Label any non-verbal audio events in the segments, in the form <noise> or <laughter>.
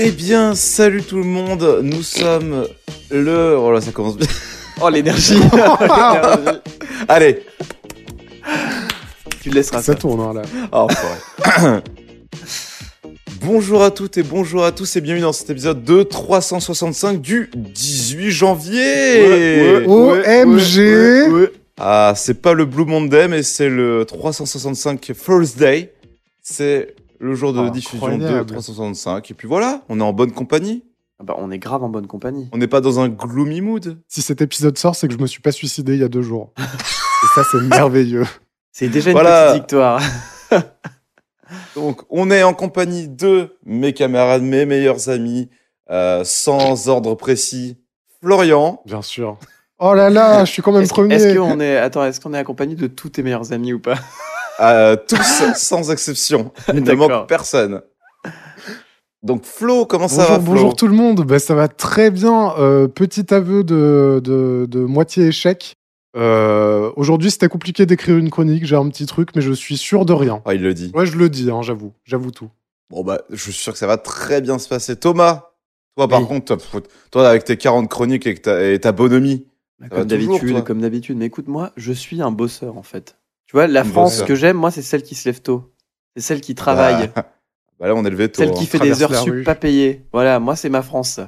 Eh bien, salut tout le monde, nous sommes le... Oh là, ça commence bien. Oh l'énergie. <laughs> <laughs> Allez tu le laisseras Ça ça. tourne hein, là. Oh, <coughs> bonjour à toutes et bonjour à tous et bienvenue dans cet épisode de 365 du 18 janvier OMG Ah, c'est pas le Blue Monday, mais c'est le 365 First Day. C'est le jour de Oh, diffusion de incroyable. 365. Et puis voilà, on est en bonne compagnie. Ah Bah, on est grave en bonne compagnie. On n'est pas dans un gloomy mood. Si cet épisode sort, c'est que je me suis pas suicidé il y a deux jours. <laughs> Et ça, c'est merveilleux. C'est déjà une Voilà. petite victoire. <laughs> Donc, on est en compagnie de mes camarades, mes meilleurs amis, euh, sans ordre précis. Florian. Bien sûr. Oh là là, je suis quand même Est-ce premier. est-ce qu'on est attends, est-ce qu'on est accompagné de tous tes meilleurs amis ou pas? Euh, tous <laughs> sans exception. Il ne manque personne. Donc Flo, comment ça bonjour, va Flo? bonjour tout le monde. Bah, ça va très bien. Euh, petit aveu de, de, de moitié échec. Euh, Aujourd'hui, c'était compliqué d'écrire une chronique. J'ai un petit truc, mais je suis sûr de rien. Ah, il le dit. Ouais, je le dis, hein, j'avoue. J'avoue tout. Bon bah, je suis sûr que ça va très bien se passer. Thomas, toi par Oui. contre, toi, toi, avec tes 40 chroniques et, ta, et ta bonhomie, va Comme d'habitude, comme d'habitude. Mais écoute, moi, je suis un bosseur en fait. Tu vois, la France que j'aime, moi, c'est celle qui se lève tôt. C'est celle qui travaille. Bah, bah là, on est levé tôt. celle hein. qui fait traverse des heures sup pas payées. Voilà, moi, c'est ma France.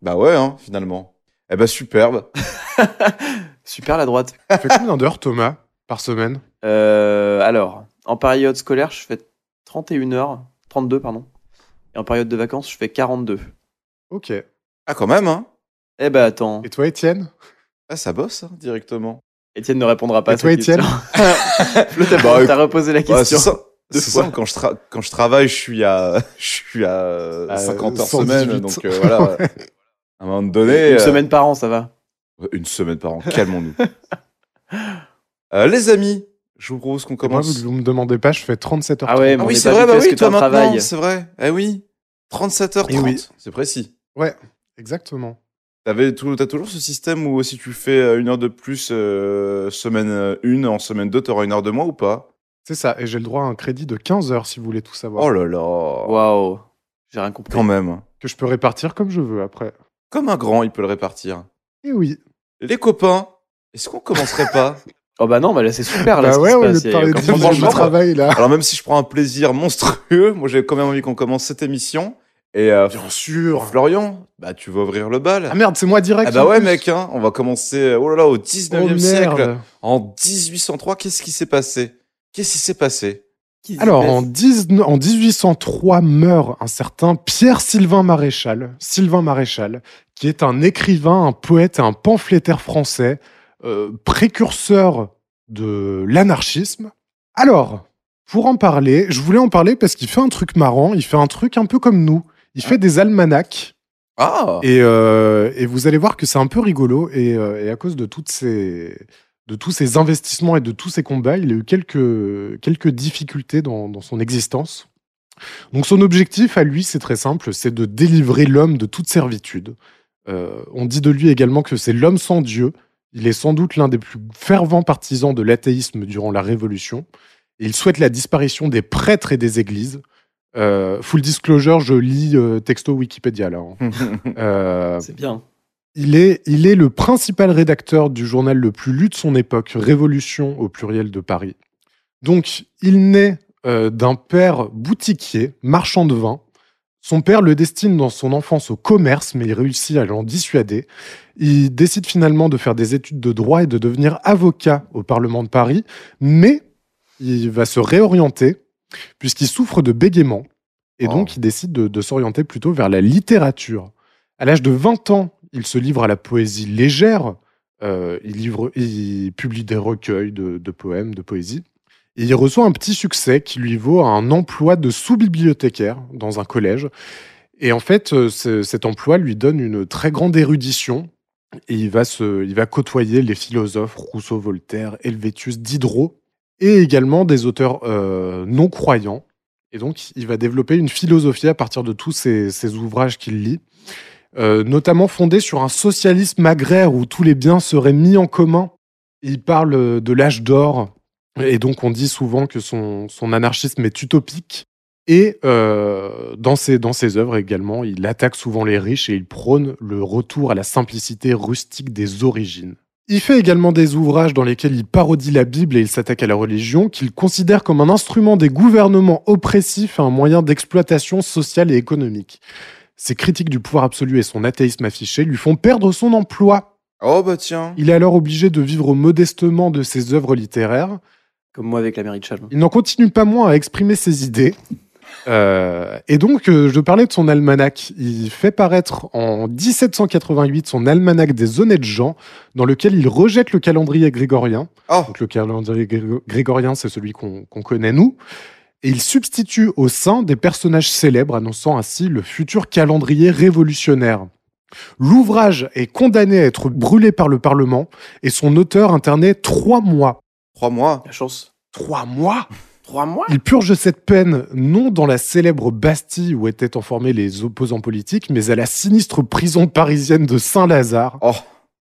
Bah ouais, hein, finalement. Eh bah superbe. <laughs> Super la droite. Tu fais combien d'heures, Thomas, par semaine? Euh, alors, en période scolaire, je fais 31 heures, 32 pardon. Et en période de vacances, je fais 42. Ok. Ah quand même, hein. Eh ben attends, Et toi, Étienne? Ah, ça bosse hein, directement. Étienne ne répondra pas Et à toi, cette Étienne question. <laughs> <laughs> Bah, t'as reposé la c'est question. C'est fois. ça, quand je, tra- quand je travaille, je suis à, <laughs> je suis à À 50 heures 118. semaine. Donc euh, voilà. À un moment donné. Une euh, semaine par an, ça va. Une semaine par an, calmons-nous. Euh, les amis, je vous propose qu'on Moi, commence. vous ne me demandez pas, je fais 37 heures. Ah ouais, Ah mais oui, c'est vrai, bah oui, toi maintenant, c'est vrai. Eh oui, 37h30, Eh oui. c'est précis. Ouais, exactement. T'avais t'as toujours ce système où si tu fais euh, une heure de plus euh, semaine 1, en semaine 2, t'auras une heure de moins ou pas? C'est ça, et j'ai le droit à un crédit de 15 heures si vous voulez tout savoir. Oh là là, Waouh, j'ai rien compris. quand même. Que je peux répartir comme je veux après. Comme un grand, il peut le répartir. Et oui. Les copains, est-ce qu'on commencerait pas? <laughs> Oh bah non, bah là c'est super là. bah ouais, a parler de travail là. Alors même si je prends un plaisir monstrueux, moi j'ai quand même envie qu'on commence cette émission. Et euh, Bien sûr. Florian, bah tu vas ouvrir le bal. Ah merde, c'est moi direct. Ah bah ouais plus. mec, hein, on va commencer oh là là, au 19e Oh siècle. En 1803, qu'est-ce qui s'est passé? Qu'est-ce qui s'est passé? Qui Alors baisse en, 19 en 1803 meurt un certain Pierre Sylvain Maréchal, Sylvain Maréchal, qui est un écrivain, un poète et un pamphlétaire français, euh, précurseur de l'anarchisme. Alors, pour en parler, je voulais en parler parce qu'il fait un truc marrant, il fait un truc un peu comme nous. Il fait des almanachs Ah Et, euh, et vous allez voir que c'est un peu rigolo. Et, euh, et à cause de, toutes ces, de tous ces investissements et de tous ces combats, il a eu quelques, quelques difficultés dans, dans son existence. Donc son objectif à lui, c'est très simple, c'est de délivrer l'homme de toute servitude. Euh, on dit de lui également que c'est l'homme sans Dieu. Il est sans doute l'un des plus fervents partisans de l'athéisme durant la Révolution. Il souhaite la disparition des prêtres et des églises. Euh, full disclosure, je lis euh, texto Wikipédia là. hein. <laughs> Euh, C'est bien. il, est, il est le principal rédacteur du journal le plus lu de son époque, Révolution au pluriel de Paris. Donc, il naît euh, d'un père boutiquier, marchand de vin. Son père le destine dans son enfance au commerce, mais il réussit à l'en dissuader. Il décide finalement de faire des études de droit et de devenir avocat au Parlement de Paris, mais il va se réorienter puisqu'il souffre de bégaiement. Et Oh. donc, il décide de, de s'orienter plutôt vers la littérature. À l'âge de 20 ans, il se livre à la poésie légère. Euh, il, livre, il publie des recueils de, de poèmes, de poésie. Et il reçoit un petit succès qui lui vaut un emploi de sous-bibliothécaire dans un collège. Et en fait, euh, ce- cet emploi lui donne une très grande érudition. Et il va, se, il va côtoyer les philosophes Rousseau, Voltaire, Helvétius, Diderot, et également des auteurs euh, non croyants. Et donc, il va développer une philosophie à partir de tous ces, ouvrages qu'il lit, euh, notamment fondés sur un socialisme agraire où tous les biens seraient mis en commun. Il parle de l'âge d'or, et donc on dit souvent que son, anarchisme est utopique. Et euh, dans ses œuvres également, il attaque souvent les riches et il prône le retour à la simplicité rustique des origines. Il fait également des ouvrages dans lesquels il parodie la Bible et il s'attaque à la religion, qu'il considère comme un instrument des gouvernements oppressifs et un moyen d'exploitation sociale et économique. Ses critiques du pouvoir absolu et son athéisme affiché lui font perdre son emploi. Oh bah tiens. Il est alors obligé de vivre modestement de ses œuvres littéraires. Comme moi avec la mairie de Chalon. Il n'en continue pas moins à exprimer ses idées. Euh, et donc, euh, je parlais de son almanach. Il fait paraître en 1788 son almanach des honnêtes gens, dans lequel il rejette le calendrier grégorien. Oh. Donc, le calendrier gré- grégorien, c'est celui qu'on qu'on connaît nous. Et il substitue au sein des personnages célèbres, annonçant ainsi le futur calendrier révolutionnaire. L'ouvrage est condamné à être brûlé par le Parlement et son auteur interné trois mois. Trois mois. La chance. Trois mois? Trois mois il purge cette peine non dans la célèbre Bastille où étaient enfermés les opposants politiques, mais à la sinistre prison parisienne de Saint-Lazare, Oh.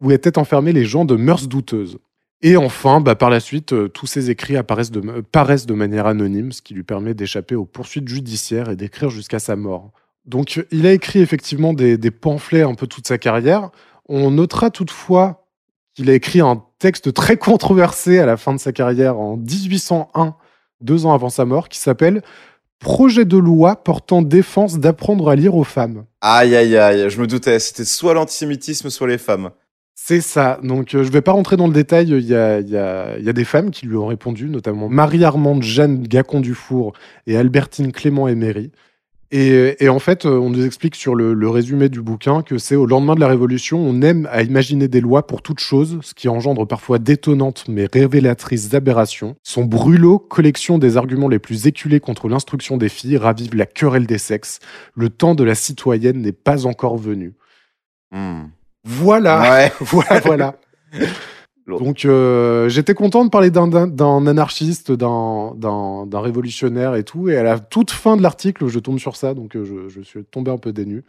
où étaient enfermés les gens de mœurs douteuses. Et enfin, bah, par la suite, euh, tous ces écrits apparaissent de, euh, paraissent de manière anonyme, ce qui lui permet d'échapper aux poursuites judiciaires et d'écrire jusqu'à sa mort. Donc, il a écrit effectivement des, des pamphlets un peu toute sa carrière. On notera toutefois qu'il a écrit un texte très controversé à la fin de sa carrière en 1801 deux ans avant sa mort, qui s'appelle Projet de loi portant défense d'apprendre à lire aux femmes. Aïe aïe aïe. Je me doutais. C'était soit l'antisémitisme, soit les femmes. C'est ça. Donc, euh, je ne vais pas rentrer dans le détail. Il y a, il y a- il y a des femmes qui lui ont répondu, notamment Marie-Armande Jeanne Gacon-Dufour et Albertine Clément Emery. Et, et en fait, euh, on nous explique sur le, le résumé du bouquin que c'est au lendemain de la Révolution, on aime à imaginer des lois pour toute chose, ce qui engendre parfois d'étonnantes mais révélatrices aberrations. Son brûlot, collection des arguments les plus éculés contre l'instruction des filles, ravive la querelle des sexes. Le temps de la citoyenne n'est pas encore venu. Hmm. Voilà. Ouais. <laughs> voilà, voilà. <laughs> Donc, euh, j'étais content de parler d'un- anarchiste, d'un révolutionnaire et tout. Et à la toute fin de l'article, je tombe sur ça, donc euh, je, je suis tombé un peu dénu.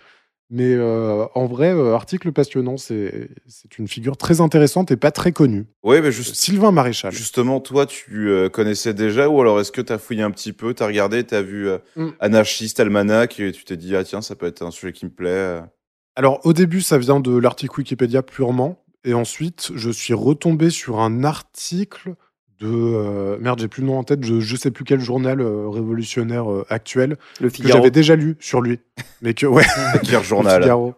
Mais euh, en vrai, euh, article passionnant, c'est une figure très intéressante et pas très connue. Ouais, mais juste, Sylvain Maréchal. justement, toi, tu euh, connaissais déjà ou alors est-ce que tu as fouillé un petit peu, tu as regardé, tu as vu Mm. Anarchiste, Almanach et tu t'es dit, ah tiens, ça peut être un sujet qui me plaît. Alors, au début, ça vient de l'article Wikipédia purement. Et ensuite, je suis retombé sur un article de. euh, merde, j'ai plus le nom en tête, je, je sais plus quel journal euh, révolutionnaire euh, actuel. Le que j'avais déjà lu sur lui. Mais que, ouais, <laughs> le Journal. Figaro.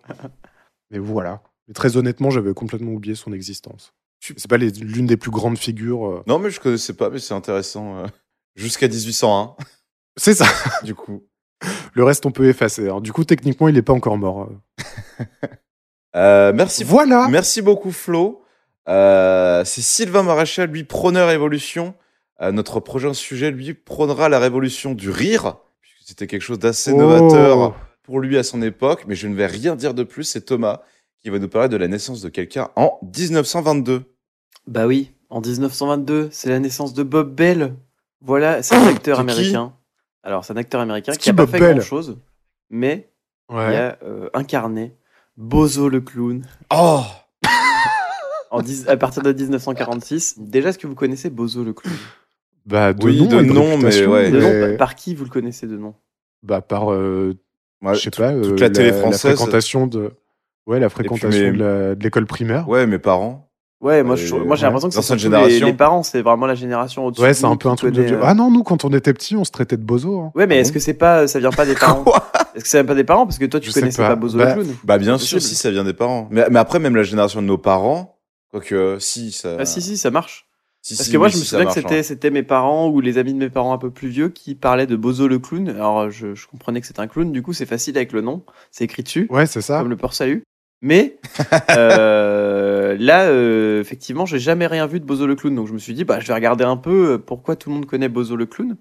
Mais voilà. Mais très honnêtement, j'avais complètement oublié son existence. C'est pas l'une des plus grandes figures. Non, mais je connaissais pas, mais c'est intéressant. Jusqu'à 1801, C'est ça. du coup. Le reste, on peut effacer. Alors, du coup, techniquement, il n'est pas encore mort. <laughs> euh. Merci, Voilà. merci beaucoup, Flo. Euh, c'est Sylvain Maréchal, lui, prôneur évolution. Euh, notre prochain sujet, lui, prônera la révolution du rire, puisque c'était quelque chose d'assez Oh. novateur pour lui à son époque. Mais je ne vais rien dire de plus. C'est Thomas qui va nous parler de la naissance de quelqu'un en 1922. Bah oui, en 1922, c'est la naissance de Bob Bell. Voilà, c'est un acteur C'est qui américain. Alors, c'est un acteur américain qui a qui, pas Bob fait Bell? grand chose, mais il a euh, incarné Bozo le clown Oh en dix- à partir de 1946. Déjà, est-ce que vous connaissez Bozo le clown? Bah, de Oui, nom, de et nom, mais réputation, ouais. De nom, mais- par- par qui vous le connaissez de nom? Bah, par. euh, Ouais, je sais tout- pas. toute euh, la télé française. fréquentation de. Ouais, la fréquentation mes- de la- de l'école primaire. Ouais, mes parents. Ouais, moi, j'ai ouais. l'impression que c'est les, parents, c'est vraiment la génération au-dessus. Ouais, c'est un peu un truc de euh, Ah non, nous, quand on était petits, on se traitait de bozo. hein. Ouais, mais Ah est-ce bon que c'est pas, ça vient pas des <laughs> parents? Est-ce que ça vient pas des parents? Parce que toi, tu Je sais connaissais pas. pas, Bozo Bah, le clown. Bah bien sûr, si ça vient des parents. Mais, mais après, même la génération de nos parents, quoique euh, si ça. Ah si, si, ça marche. si, Parce si, que moi, je me souviens que c'était, hein. c'était mes parents ou les amis de mes parents un peu plus vieux qui parlaient de Bozo le clown. Alors, je, je comprenais que c'était un clown, du coup, c'est facile avec le nom. C'est écrit dessus, Ouais, c'est ça. comme le port salut. Mais <laughs> euh, là, euh, effectivement, j'ai jamais rien vu de Bozo le clown. Donc, je me suis dit, bah, je vais regarder un peu euh, pourquoi tout le monde connaît Bozo le clown.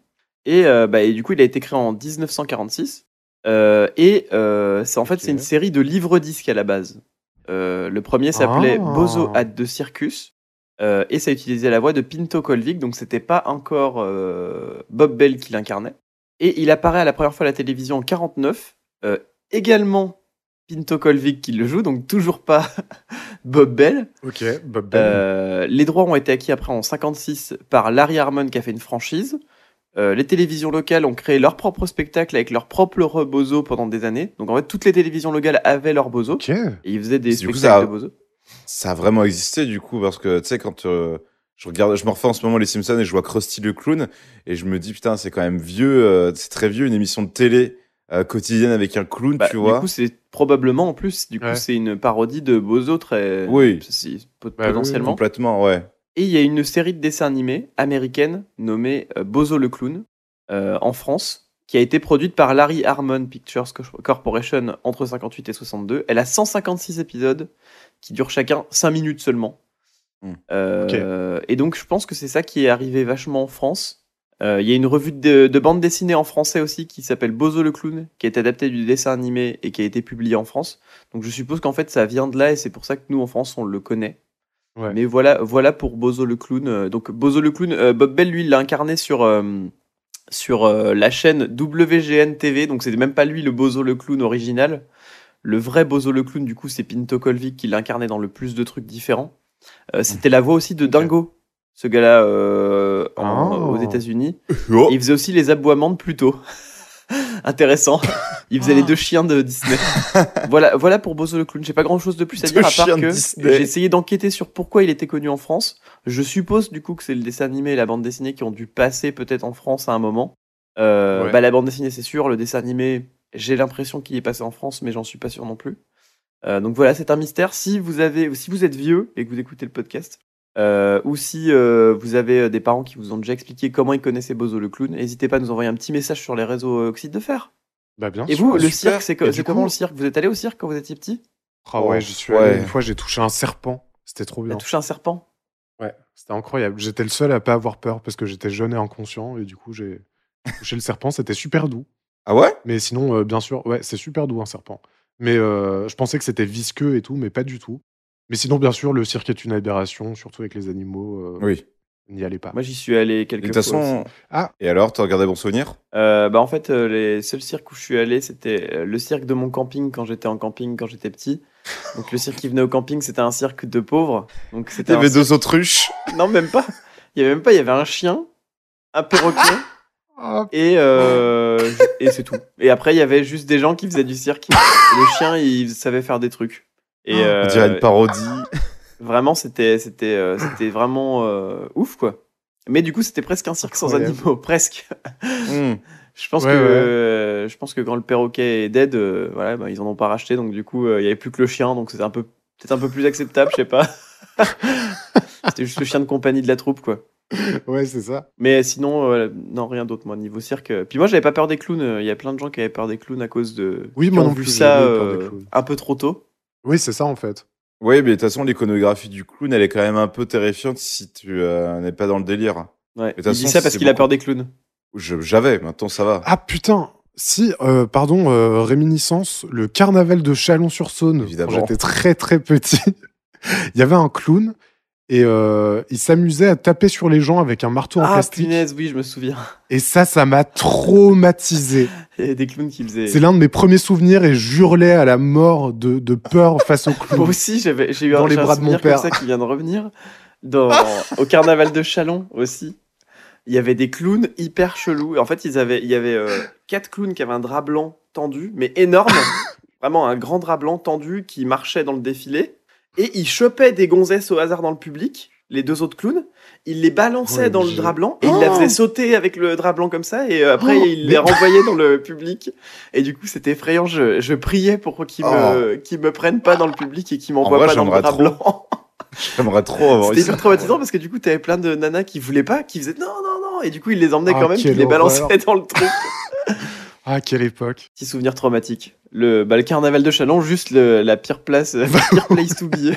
Et, euh, bah, et du coup, il a été créé en 1946. Euh, et c'est en fait c'est une série de livres-disques à la base. Le premier s'appelait Ah. Bozo at the Circus et ça utilisait la voix de Pinto Colvig, donc c'était pas encore Bob Bell qui l'incarnait. Et il apparaît à la première fois à la télévision en 49, euh, également Pinto Colvig qui le joue, donc toujours pas <laughs> Bob Bell. Ok, Bob Bell. Euh, les droits ont été acquis après en 56 par Larry Harmon qui a fait une franchise. Euh, les télévisions locales ont créé leur propre spectacle avec leur propre bozo pendant des années. Donc en fait, toutes les télévisions locales avaient leur bozo et ils faisaient des coup, spectacles ça a- de bozo. Ça a vraiment existé du coup parce que tu sais quand euh, je regarde, je me refais en ce moment les Simpsons et je vois Krusty le clown et je me dis putain c'est quand même vieux, euh, c'est très vieux une émission de télé euh, quotidienne avec un clown Bah, tu du vois. coup, c'est probablement en plus, du coup, c'est une parodie de bozo très Oui. si- pot- Bah oui, potentiellement. Complètement ouais. Et il y a une série de dessins animés américaine nommée euh, Bozo le clown euh, en France, qui a été produite par Larry Harmon Pictures Co- Corporation entre 58 et 62. Elle a 156 épisodes qui durent chacun 5 minutes seulement. Hmm. Euh, Et donc je pense que c'est ça qui est arrivé vachement en France. Euh, Il y a une revue de, de bande dessinée en français aussi qui s'appelle Bozo le clown, qui est adaptée du dessin animé et qui a été publié en France. Donc je suppose qu'en fait ça vient de là et c'est pour ça que nous en France on le connaît. Ouais. Mais voilà, voilà pour Bozo le clown. Euh, Donc Bozo le clown, euh, Bob Bell lui il l'a incarné sur sur euh, la chaîne WGN TV. Donc c'est même pas lui le Bozo le clown original. Le vrai Bozo le clown du coup c'est Pinto Colvig qui l'incarnait dans le plus de trucs différents. Euh, C'était la voix aussi de. Dingo, ce gars-là euh, Ah. aux États-Unis. <laughs> Oh, il faisait aussi les aboiements de Pluto. <laughs> Intéressant. Il faisait les deux chiens de Disney. voilà, voilà pour Bozo le clown. J'ai pas grand chose de plus à Deux dire à part que j'ai essayé d'enquêter sur pourquoi il était connu en France. Je suppose du coup que c'est le dessin animé et la bande dessinée qui ont dû passer peut-être en France à un moment. Euh, Ouais. bah, la bande dessinée c'est sûr, le dessin animé j'ai l'impression qu'il est passé en France, mais j'en suis pas sûr non plus. Euh, donc voilà, c'est un mystère. Si vous avez, si vous êtes vieux et que vous écoutez le podcast, euh, ou si euh, vous avez euh, des parents qui vous ont déjà expliqué comment ils connaissaient Bozo le clown, n'hésitez pas à nous envoyer un petit message sur les réseaux Oxyde de Fer. Bah bien Et sûr. vous, le super. cirque, c'est co- comment coup- le cirque? Vous êtes allé au cirque quand vous étiez petit? Ah ouais, j'y suis Ouais. allé une fois, j'ai touché un serpent. C'était trop bien. avez touché un serpent? Ouais, c'était incroyable. J'étais le seul à pas avoir peur parce que j'étais jeune et inconscient et du coup j'ai touché le serpent. C'était super doux. Ah ouais? Mais sinon, euh, bien sûr, ouais, c'est super doux un serpent. Mais euh, je pensais que c'était visqueux et tout, mais pas du tout. Mais sinon, bien sûr, le cirque est une aberration, surtout avec les animaux. euh, Oui. N'y allez pas. Moi, j'y suis allé Et quelques De toute fois. façon. Ah. Et alors, t'as regardé Bon Souvenir? Euh, bah en fait, euh, les seuls cirques où je suis allé, c'était euh, le cirque de mon camping quand j'étais en camping quand j'étais petit. Donc le cirque qui venait au camping, c'était un cirque de pauvres. Donc Il c'était y un avait deux autruches. Non, même pas. Il y avait même pas. Il y avait un chien, un perroquet <laughs> Ah, et euh, et c'est tout. Et après, il y avait juste des gens qui faisaient du cirque. Et le chien, il savait faire des trucs. Et On euh, dirait une parodie. <laughs> vraiment, c'était c'était euh, c'était vraiment euh, ouf quoi. Mais du coup, c'était presque un cirque sans animaux, <laughs> presque. Hmm. Je pense Ouais, que euh, je pense que quand le perroquet est dead, euh, voilà, bah, ils en ont pas racheté, donc du coup, euh, il y avait plus que le chien, donc c'était un peu peut-être un peu plus acceptable, je sais pas. <laughs> c'était juste le chien de compagnie de la troupe, quoi. ouais, c'est ça. Mais sinon, euh, non, rien d'autre, moi, niveau cirque. Puis moi, j'avais pas peur des clowns. euh, Il y a plein de gens qui avaient peur des clowns à cause de. Oui, qui moi ont non vu plus, ça j'avais peur des euh, un peu trop tôt. Oui, c'est ça en fait. Oui, mais de toute façon, l'iconographie du clown, elle est quand même un peu terrifiante si tu euh, n'es pas dans le délire. Ouais. de toute Il dit façon, ça parce qu'il a peur des clowns. Je- J'avais, maintenant ça va. Ah putain, si, euh, pardon, euh, réminiscence, le carnaval de Chalon-sur-Saône, Évidemment. quand j'étais très très petit, <laughs> il y avait un clown et euh, il s'amusait à taper sur les gens avec un marteau en Ah, plastique. punaise, oui, je me souviens. Et ça, ça m'a traumatisé. <laughs> Il y a des clowns qui faisaient. C'est l'un de mes premiers souvenirs et j'hurlais à la mort de, de peur face au <laughs> Moi clown. aussi, j'ai eu Dans un, les un bras de mon souvenir comme père. ça qui vient de revenir. <laughs> Dans, au carnaval de Chalon aussi. Il y avait des clowns hyper chelous. En fait, ils avaient, il y avait euh, quatre clowns qui avaient un drap blanc tendu, mais énorme. Vraiment un grand drap blanc tendu qui marchait dans le défilé. Et ils chopaient des gonzesses au hasard dans le public, les deux autres clowns. Ils les balançaient Ouais, dans le drap blanc et ils la Oh faisaient sauter avec le drap blanc comme ça. Et euh, après, Oh, ils mais- les renvoyaient dans le public. Et du coup, c'était effrayant. Je, je priais pour qu'ils me, qu'ils me prennent pas dans le public et qu'ils m'envoient pas dans le drap trop. blanc. <laughs> J'aimerais trop avoir C'était hyper traumatisant parce que du coup, t'avais plein de nanas qui voulaient pas, qui faisaient non, non, non. Et du coup, ils les emmenaient Ah, quand même, qui les balançaient dans le truc. <laughs> Ah, quelle époque. Petit souvenir traumatique. Le, bah, le carnaval de Chalon, juste le- la pire place, <laughs> la pire place to be.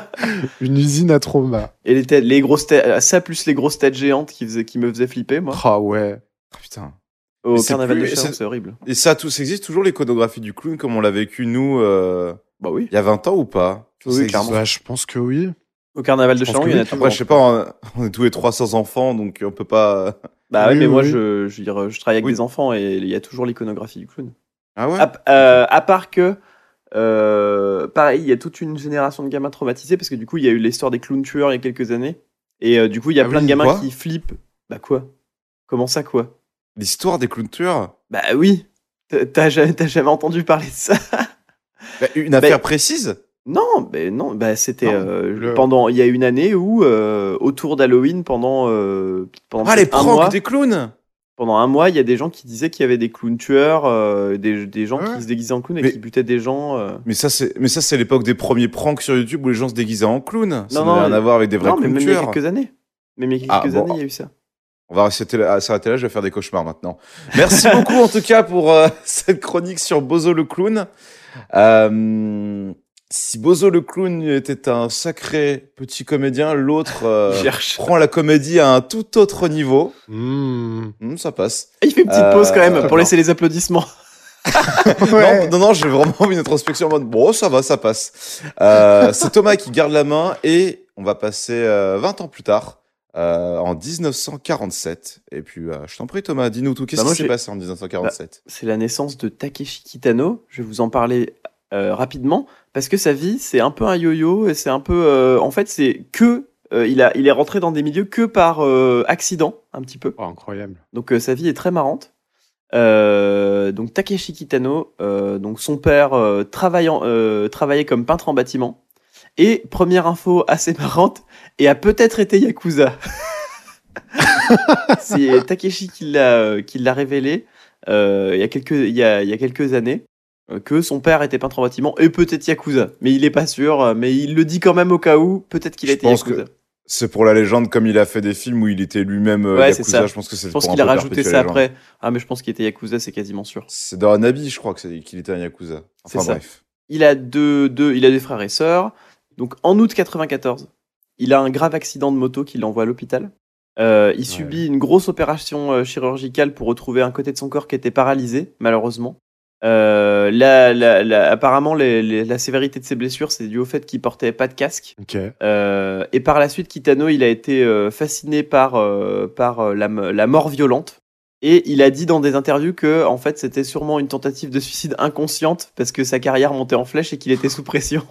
<laughs> Une usine à trauma. Et les, têtes, les grosses têtes, ça plus les grosses têtes géantes qui, faisaient, qui me faisaient flipper, moi. Ah ouais. Ah, putain. Au Mais carnaval plus- de Chalon, c'est- horrible. Et ça, tout, ça existe toujours l'iconographie du clown comme on l'a vécu nous euh, Bah oui. il y a 20 ans ou pas? Oui, clairement. Bah, je pense que oui. Au carnaval de Chalon, il y en a toujours. Après, je sais pas, on, on est tous les 300 enfants, donc on peut pas. Bah ouais, Oui, mais moi, je, je, veux dire, je travaille avec des enfants et il y a toujours l'iconographie du clown. Ah ouais? À, euh, à part que, euh, pareil, il y a toute une génération de gamins traumatisés parce que du coup, il y a eu l'histoire des clowns tueurs il y a quelques années. Et euh, du coup, il y a Ah plein oui, de gamins qui flippent. Bah quoi? Comment ça, quoi? L'histoire des clowns tueurs? Bah oui. T'as- T'as jamais, t'as jamais entendu parler de ça? Bah, Une affaire précise? Non, mais non, bah c'était Non, euh, le- pendant. Il y a une année où euh, autour d'Halloween pendant euh, pendant Ah, les peut-être un pranks mois, des clowns pendant un mois, il y a des gens qui disaient qu'il y avait des clowns tueurs, euh, des, des gens Ouais. qui se déguisaient en clowns et Mais- qui butaient des gens. euh. Mais ça, c'est, mais ça, c'est l'époque des premiers pranks sur YouTube où les gens se déguisaient en clown. Ça Non, n'a non, rien à voir avec des vrais Non, mais clowns même il y a tueurs. quelques années. Même il y a Ah, quelques bon. années, il y a eu ça. On va s'arrêter là, s'arrêter là, je vais faire des cauchemars maintenant. Merci beaucoup en tout cas pour euh, <laughs> cette chronique sur Bozo le clown. Euh, si Bozo le clown était un sacré petit comédien, l'autre euh, <laughs> prend la comédie à un tout autre niveau. Hmm. Hum, ça passe. Il fait une petite Euh, pause quand même pour bien. laisser les applaudissements. <laughs> Ouais. Non, non, non, j'ai vraiment envie une introspection en mode bon, ça va, ça passe. Euh, c'est Thomas qui garde la main et on va passer euh, 20 ans plus tard, euh, en 1947. Et puis, euh, je t'en prie, Thomas, dis-nous tout. Qu'est-ce Bah, qui s'est passé en 1947 C'est la naissance de Takeshi Kitano. Je vais vous en parler euh, rapidement parce que sa vie, c'est un peu un yo-yo et c'est un peu. euh, en fait, c'est que. euh, il, a, il est rentré dans des milieux que par euh, accident, un petit peu. Oh, incroyable. Donc euh, sa vie est très marrante. Euh, donc Takeshi Kitano, euh, donc son père euh, travaillant, euh, travaillait comme peintre en bâtiment. Et première info assez <laughs> marrante, et a peut-être été yakuza. <laughs> C'est Takeshi qui l'a euh, qui l'a révélé euh, il y a quelques il y a, il y a quelques années que son père était peintre en bâtiment et peut-être yakuza, mais il est pas sûr, euh, mais il le dit quand même au cas où, peut-être qu'il a Je été pense yakuza. C'est pour la légende, comme il a fait des films où il était lui-même euh, Ouais, Yakuza, je pense que c'est Je pense qu'il a rajouté ça après. Ah mais je pense qu'il était yakuza, c'est quasiment sûr. C'est dans Anabi, je crois qu'il était un Yakuza. Enfin ça. bref. Il a deux, deux, il a des frères et sœurs. Donc en août 94, il a un grave accident de moto qui l'envoie à l'hôpital. Euh, il subit une grosse opération euh, chirurgicale pour retrouver un côté de son corps qui était paralysé, malheureusement. Euh, la- la- la- apparemment, les- les- la sévérité de ses blessures, c'est dû au fait qu'il portait pas de casque. Euh, et par la suite, Kitano, il a été euh, fasciné par, par la, mort violente. Et il a dit dans des interviews que, en fait, c'était sûrement une tentative de suicide inconsciente parce que sa carrière montait en flèche et qu'il était sous pression.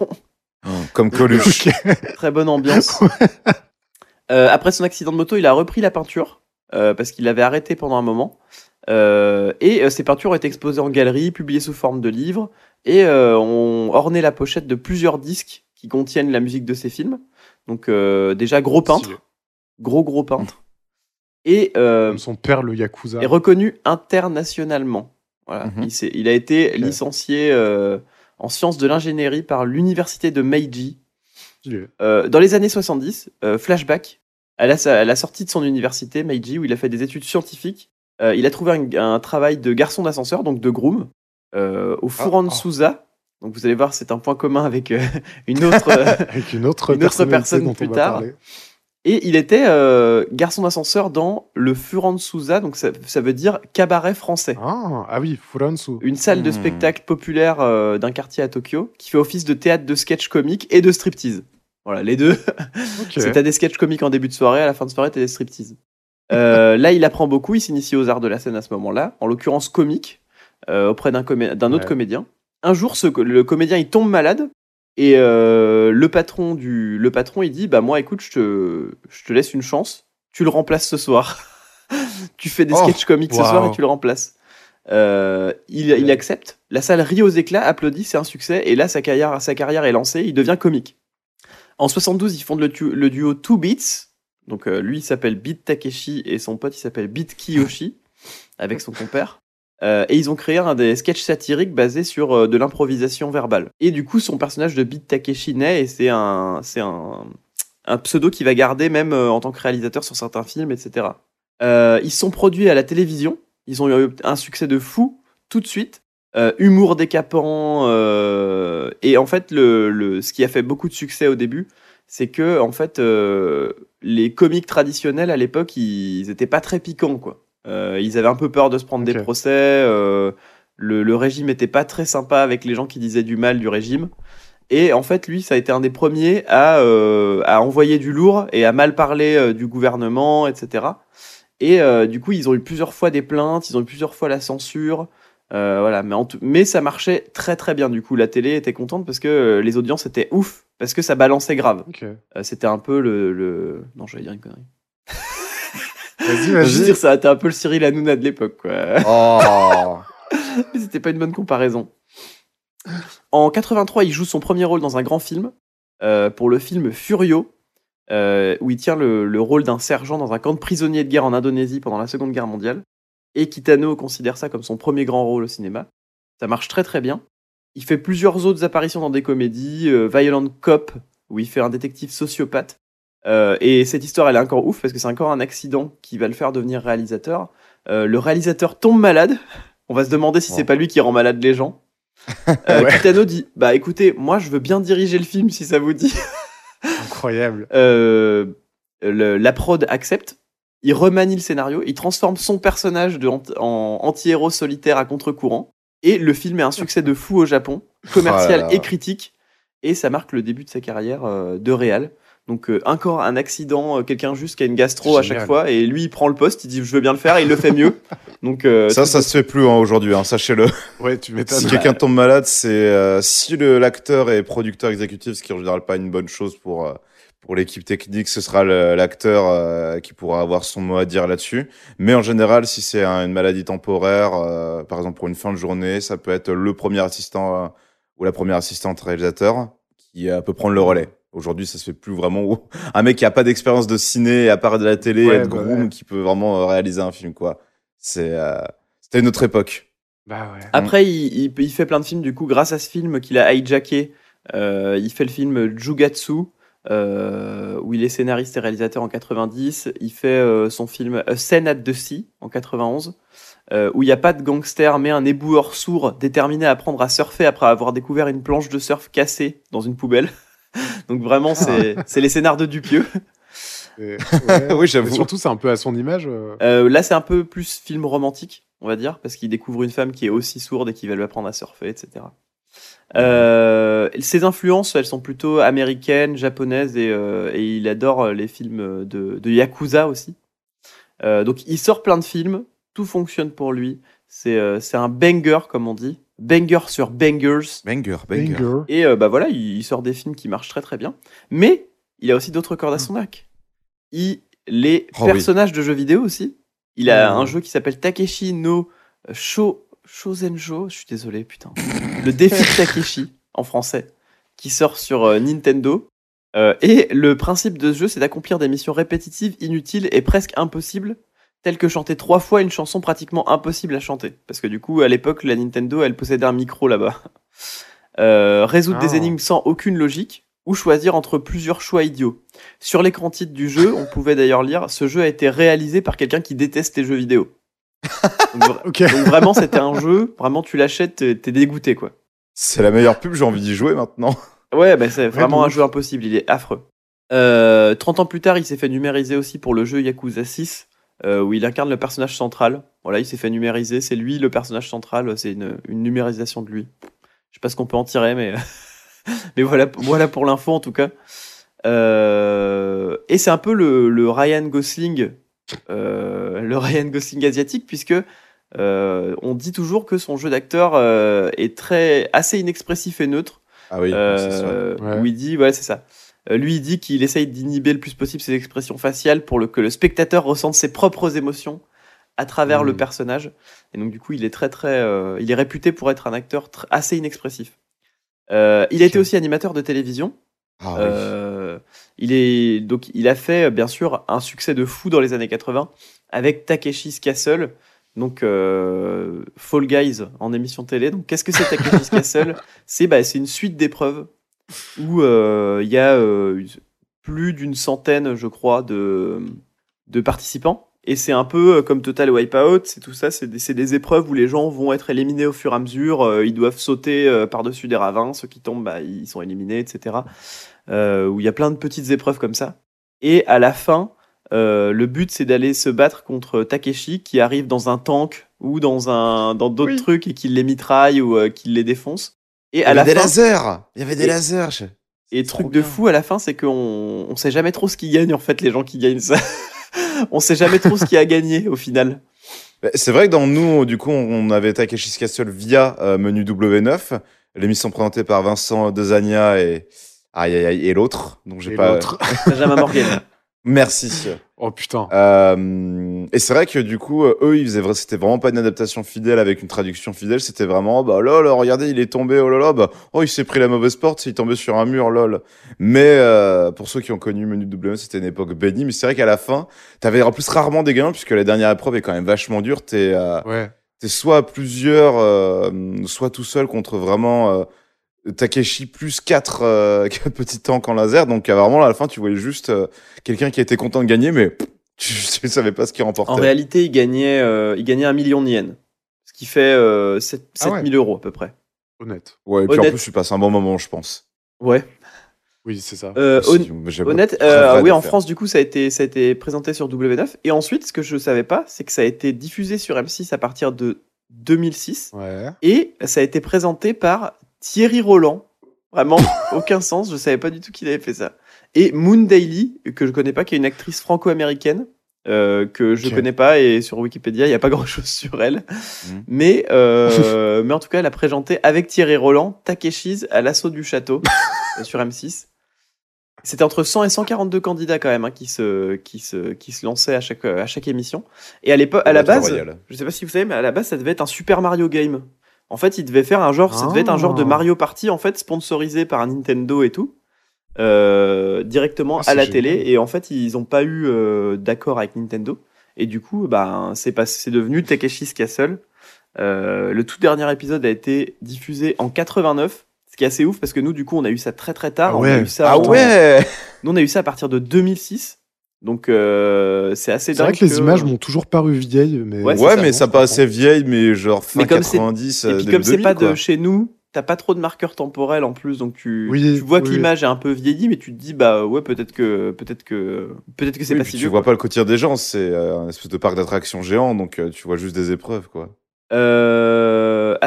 <laughs> Comme Coluche. <laughs> Très bonne ambiance. Euh, après son accident de moto, il a repris la peinture euh, parce qu'il l'avait arrêté pendant un moment. Euh, et euh, ces peintures ont été exposées en galerie, publiées sous forme de livres et euh, ont orné la pochette de plusieurs disques qui contiennent la musique de ses films. Donc euh, déjà gros peintre, gros gros peintre. Et euh, Comme son père, le Yakuza. est reconnu internationalement. Voilà. Mhm. il, a été licencié euh, en sciences de l'ingénierie par l'université de Meiji. Euh, dans les années 70, euh, flashback, à la, à la sortie de son université, Meiji, où il a fait des études scientifiques, euh, il a trouvé un, un travail de garçon d'ascenseur, donc de groom, euh, au Furan oh. Suza. Donc vous allez voir, c'est un point commun avec euh, <laughs> une autre. <laughs> Avec une autre, Une autre personnalité personne plus tard. parler. et il était garçon d'ascenseur dans le Furan Suza, donc ça, ça veut dire cabaret français. Ah, ah oui, Furansu. Une salle de Hmm. spectacle populaire d'un quartier à Tokyo qui fait office de théâtre de sketch comique et de striptease. Voilà, les deux. Ok. <laughs> C'est t'as des sketchs comiques en début de soirée, à la fin de soirée, t'as des striptease. Euh, là, il apprend beaucoup, il s'initie aux arts de la scène à ce moment-là, en l'occurrence comique, euh, auprès d'un comé- autre Ouais. comédien. Un jour, ce, le comédien, il tombe malade, et euh, le, patron du, le patron, il dit, bah moi, écoute, je te, je te laisse une chance, tu le remplaces ce soir. <laughs> tu fais des Oh, sketchs comiques ce soir et tu le remplaces. Euh, il, il accepte, la salle rit aux éclats, applaudit, c'est un succès, et là, sa carrière, sa carrière est lancée, il devient comique. En 72, ils fondent le duo Two Beats. Donc euh, lui, il s'appelle Beat Takeshi et son pote, il s'appelle Beat Kiyoshi, <laughs> avec son compère. Euh, et ils ont créé un des sketchs satiriques basés sur euh, de l'improvisation verbale. Et du coup, son personnage de Beat Takeshi naît et c'est un, c'est un, un pseudo qu'il va garder même en tant que réalisateur sur certains films, etc. Ils sont produits à la télévision. Ils ont eu un succès de fou tout de suite. Euh, humour décapant. euh, et en fait, le, le, ce qui a fait beaucoup de succès au début, c'est que en fait, euh, les comiques traditionnels à l'époque, ils étaient pas très piquants, quoi. Euh, ils avaient un peu peur de se prendre des procès. euh, le, le régime était pas très sympa avec les gens qui disaient du mal du régime. Et en fait, lui, ça a été un des premiers à, à envoyer du lourd et à mal parler du gouvernement, etc. Et du coup, ils ont eu plusieurs fois des plaintes, ils ont eu plusieurs fois la censure. Euh, voilà, mais, en mais ça marchait très très bien. Du coup, la télé était contente parce que euh, les audiences étaient ouf, parce que ça balançait grave. Euh, C'était un peu le, le... Non, j'allais dire une connerie. <laughs> Vas-y, Je veux vas-y. dire, ça a été un peu le Cyril Hanouna de l'époque, quoi. Oh <laughs> Mais c'était pas une bonne comparaison. En 83, il joue son premier rôle dans un grand film, pour le film Furio, où il tient le, le rôle d'un sergent dans un camp de prisonniers de guerre en Indonésie pendant la Seconde Guerre mondiale. Et Kitano considère ça comme son premier grand rôle au cinéma. Ça marche très très bien. Il fait plusieurs autres apparitions dans des comédies, euh, Violent Cop, où il fait un détective sociopathe. Euh, et cette histoire, elle est encore ouf parce que c'est encore un accident qui va le faire devenir réalisateur. Euh, le réalisateur tombe malade. On va se demander si c'est pas lui qui rend malade les gens. <laughs> Euh, Ouais. Kitano dit Bah écoutez, moi je veux bien diriger le film si ça vous dit. Incroyable. Le- la prod accepte. Il remanie le scénario, il transforme son personnage de en anti-héros solitaire à contre-courant. Et le film est un succès de fou au Japon, commercial Oh et critique. Et ça marque le début de sa carrière euh, de réal. Donc euh, encore un accident, euh, quelqu'un juste qui a une gastro à chaque fois. Et lui, il prend le poste, il dit je veux bien le faire, et il le fait mieux. <laughs> Donc euh, Ça, ça se fait plus hein, aujourd'hui, hein, sachez-le. <laughs> Ouais, tu m'étonnes. Si quelqu'un tombe malade, c'est euh, si l'acteur est producteur exécutif, ce qui est en général pas une bonne chose pour euh, pour l'équipe technique, ce sera l'acteur euh, qui pourra avoir son mot à dire là-dessus. Mais en général, si c'est un- une maladie temporaire, euh, par exemple pour une fin de journée, ça peut être le premier assistant euh, ou la première assistante réalisateur qui euh, peut prendre le relais. Aujourd'hui, ça se fait plus vraiment. <laughs> Un mec qui a pas d'expérience de ciné, à part de la télé, Ouais, être bah groom, ouais. qui peut vraiment réaliser un film, quoi. C'est euh, c'était une autre époque. Bah ouais. Après, il, il- il fait plein de films, du coup, grâce à ce film qu'il a hijacké. euh, il fait le film Jugatsu, euh, où il est scénariste et réalisateur en 90. Il fait euh, son film A Scene at the Sea en 91, euh, où il n'y a pas de gangster, mais un éboueur sourd déterminé à apprendre à surfer après avoir découvert une planche de surf cassée dans une poubelle. <laughs> Donc vraiment, c'est c'est les scénars de Dupieux. <laughs> Et- ouais. <laughs> Oui, j'avoue. Surtout, c'est un peu à son image. euh. Euh, là, c'est un peu plus film romantique, on va dire, parce qu'il découvre une femme qui est aussi sourde et qui va lui apprendre à surfer, etc. Euh, ses influences, elles sont plutôt américaines, japonaises, et, euh, et il adore euh, les films de, de Yakuza aussi. Euh, donc, il sort plein de films, tout fonctionne pour lui. C'est euh, c'est un banger, comme on dit. Banger sur bangers. Banger, banger. Banger. Et euh, bah voilà, il, il sort des films qui marchent très très bien. Mais il a aussi d'autres cordes à son arc. Il les Oh oui. personnages de jeux vidéo aussi. Il a Oh. un jeu qui s'appelle Takeshi no Sho Shozenjo. Je suis désolé, putain. <laughs> Le défi de Takeshi en français, qui sort sur euh, Nintendo. Euh, et le principe de ce jeu, c'est d'accomplir des missions répétitives, inutiles et presque impossibles, telles que chanter trois fois une chanson pratiquement impossible à chanter. Parce que du coup, à l'époque, la Nintendo, elle possédait un micro là-bas. <laughs> Euh, résoudre des Ah. énigmes sans aucune logique, ou choisir entre plusieurs choix idiots. Sur l'écran titre du jeu, on pouvait d'ailleurs lire ce jeu a été réalisé par quelqu'un qui déteste les jeux vidéo. <laughs> Donc, vraiment, c'était un jeu, vraiment tu l'achètes, t'es t'es dégoûté quoi. C'est la meilleure pub, j'ai envie d'y jouer maintenant. <laughs> Ouais, bah, c'est vraiment un jeu impossible, il est affreux. Euh, 30 ans plus tard, il s'est fait numériser aussi pour le jeu Yakuza 6, euh, où il incarne le personnage central. Voilà, il s'est fait numériser, c'est lui le personnage central, c'est une, une numérisation de lui. Je sais pas ce qu'on peut en tirer, mais, <laughs> mais voilà, voilà pour l'info en tout cas. Euh, et c'est un peu le, le Ryan Gosling, le Ryan Gosling asiatique, puisque euh, on dit toujours que son jeu d'acteur euh, est très assez inexpressif et neutre. Ah oui, Euh, c'est sûr. Ouais. où il dit, ouais, c'est ça. Euh, lui, il dit qu'il essaye d'inhiber le plus possible ses expressions faciales pour le, que le spectateur ressente ses propres émotions à travers le personnage. Et donc, du coup, il est très, très, euh, il est réputé pour être un acteur assez inexpressif. Euh, il a été aussi animateur de télévision. Ah oui. Il est donc il a fait bien sûr un succès de fou dans les années 80 avec Takeshi's Castle, donc euh, Fall Guys en émission télé. Donc qu'est-ce que c'est Takeshi's <laughs> Castle? C'est bah, c'est une suite d'épreuves où euh, il y a euh, plus d'une centaine, je crois, de de participants. Et c'est un peu comme Total Wipeout, c'est tout ça, c'est des, épreuves où les gens vont être éliminés au fur et à mesure, ils doivent sauter par-dessus des ravins, ceux qui tombent, bah, ils sont éliminés, etc. Euh, où il y a plein de petites épreuves comme ça. Et à la fin, Euh, le but, c'est d'aller se battre contre Takeshi qui arrive dans un tank ou dans un dans d'autres Oui. trucs et qui les mitraille ou euh, qui les défonce. Et Il y à la avait des fin, lasers Il y avait des Et- lasers je- et truc de bien. fou à la fin, c'est qu'on on sait jamais trop ce qui gagne en fait les gens qui gagnent ça. <laughs> on sait jamais trop ce qui a gagné au final. Bah, C'est vrai que dans nous, du coup, on avait Takeshi's Castle via euh, menu W9, l'émission présentée par Vincent Dezania et aïe aïe aïe et l'autre, donc j'ai Et pas. l'autre. <laughs> Benjamin Morgan. Merci. Oh putain. Euh, et c'est vrai que du coup, euh, eux, ils faisaient, c'était vraiment pas une adaptation fidèle avec une traduction fidèle. C'était vraiment, bah là, là, regardez, il est tombé, oh là là, bah, oh, il s'est pris la mauvaise porte, il est tombé sur un mur, lol. Mais euh, pour ceux qui ont connu Menu W, c'était une époque bénie. Mais c'est vrai qu'à la fin, t'avais en plus rarement des gagnants puisque la dernière épreuve est quand même vachement dure. T'es, euh, Ouais. t'es soit à plusieurs, euh, soit tout seul contre vraiment euh, Takeshi plus quatre, euh, <laughs> quatre petits tanks en laser. Donc euh, vraiment à la fin, tu voyais juste euh, quelqu'un qui était content de gagner, mais <laughs> tu, tu savais pas ce qu'il remportait. En réalité, il gagnait, euh, il gagnait un million de yens, ce qui fait euh, 7, Ah ouais. 7000 euros à peu près. Honnête. Ouais, et puis en plus, tu passes un bon moment, je pense. Ouais. Oui, c'est ça. Euh, j'ai honnête, euh, oui, en faire. France, du coup, ça a été, ça a été présenté sur W9. Et ensuite, ce que je savais pas, c'est que ça a été diffusé sur M6 à partir de 2006. Ouais. Et ça a été présenté par Thierry Roland. Vraiment, <laughs> aucun sens. Je savais pas du tout qu'il avait fait ça. Et Moon Daly, que je connais pas, qui est une actrice franco-américaine. euh, que je Ok. connais pas et sur Wikipédia il y a pas <laughs> grand chose sur elle Mhm. mais euh, <laughs> mais en tout cas elle a présenté avec Thierry Roland Takeshi's à l'assaut du château euh, sur M6 c'était entre 100 et 142 candidats quand même hein, qui se qui se qui se lançaient à chaque à chaque émission et à l'époque à la base Royale. je sais pas si vous savez, mais à la base, ça devait être un Super Mario Game. En fait, il devait faire un genre, ça devait être un genre de Ah. Mario Party, en fait, sponsorisé par Nintendo et tout, euh, directement Ah, à la génial. télé. Et en fait, ils ont pas eu euh, d'accord avec Nintendo. Et du coup, ben, c'est c'est devenu Takeshi's Castle. Euh, le tout dernier épisode a été diffusé en 89. Ce qui est assez ouf parce que nous, du coup, on a eu ça très très tard. Ah On a eu ça Ah ouais Nous, on a eu ça à partir de 2006. Donc, euh, c'est assez C'est vrai dingue que les images m'ont toujours paru vieilles, mais. Ouais, Ouais, ça, mais ça paraissait vieille, mais genre fin Mais comme c'est- 90, Et euh, puis début comme c'est 2000, pas de chez nous, t'as pas trop de marqueurs temporels en plus, donc tu, Oui, tu vois que l'image est un peu vieillie, mais tu te dis bah ouais peut-être que peut-être que peut-être que c'est Oui, pas si tu vieux. vois quoi. pas le quotidien des gens, c'est euh, un espèce de parc d'attractions géant, donc euh, tu vois juste des épreuves, quoi. Euh,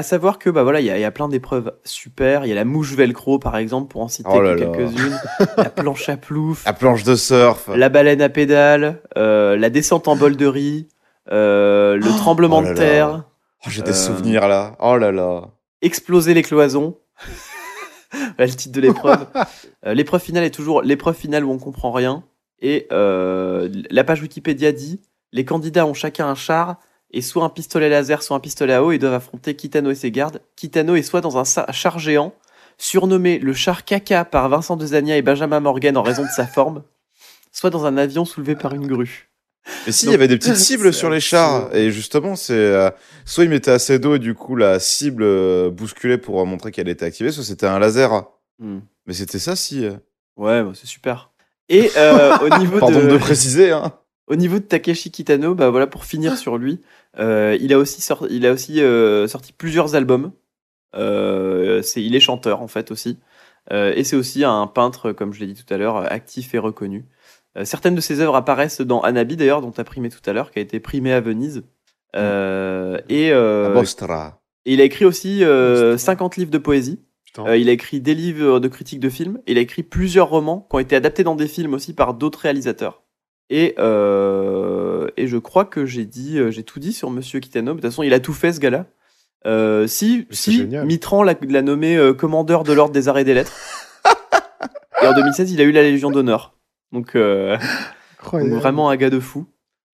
à savoir que bah voilà il y, a- il y a plein d'épreuves super. Il y a la mouche velcro par exemple pour en citer Oh que quelques-unes. la planche à plouf, <laughs> La planche de surf. la baleine à pédale, euh, la descente en bol de riz, euh, le tremblement oh là de là. terre, Oh, J'ai des Euh, souvenirs là. Oh là là. exploser les cloisons. <laughs> Le titre de l'épreuve. <laughs> L'épreuve finale est toujours l'épreuve finale où on comprend rien. Et la page Wikipédia dit les candidats ont chacun un char et soit un pistolet laser, soit un pistolet à eau et doivent affronter Kitano et ses gardes. Kitano est soit dans un char géant, surnommé le char caca par Vincent Dezania et Benjamin Morgan en raison de sa forme, soit dans un avion soulevé par une grue. Mais si, il y avait des petites <laughs> cibles sur les chars. Et justement, c'est euh, soit ils mettaient assez d'eau et du coup la cible euh, bousculait pour euh, montrer qu'elle était activée, soit c'était un laser. Hmm. Mais c'était ça, si. euh. Ouais, bah, c'est super. Et au <laughs> niveau Pardon de... de préciser, hein. Au niveau de Takeshi Kitano, bah voilà pour finir <gasps> sur lui, euh, il a aussi sorti, il a aussi euh, sorti plusieurs albums. Euh, il est chanteur en fait aussi, et c'est aussi un peintre, comme je l'ai dit tout à l'heure, actif et reconnu. Certaines de ses œuvres apparaissent dans Anabi d'ailleurs, dont tu as primé tout à l'heure, qui a été primé à Venise. Et, il a écrit aussi euh, 50 livres de poésie. Euh, il a écrit des livres de critiques de films. Il a écrit plusieurs romans qui ont été adaptés dans des films aussi par d'autres réalisateurs. Et, euh, et je crois que j'ai dit, euh, j'ai tout dit sur Monsieur Kitano. De toute façon, il a tout fait ce gars-là. Euh, si, si génial. Mitran l'a, l'a nommé euh, commandeur de l'ordre des arts et des lettres. <laughs> et en 2016, il a eu la Légion d'honneur. Donc, euh, vraiment un gars de fou.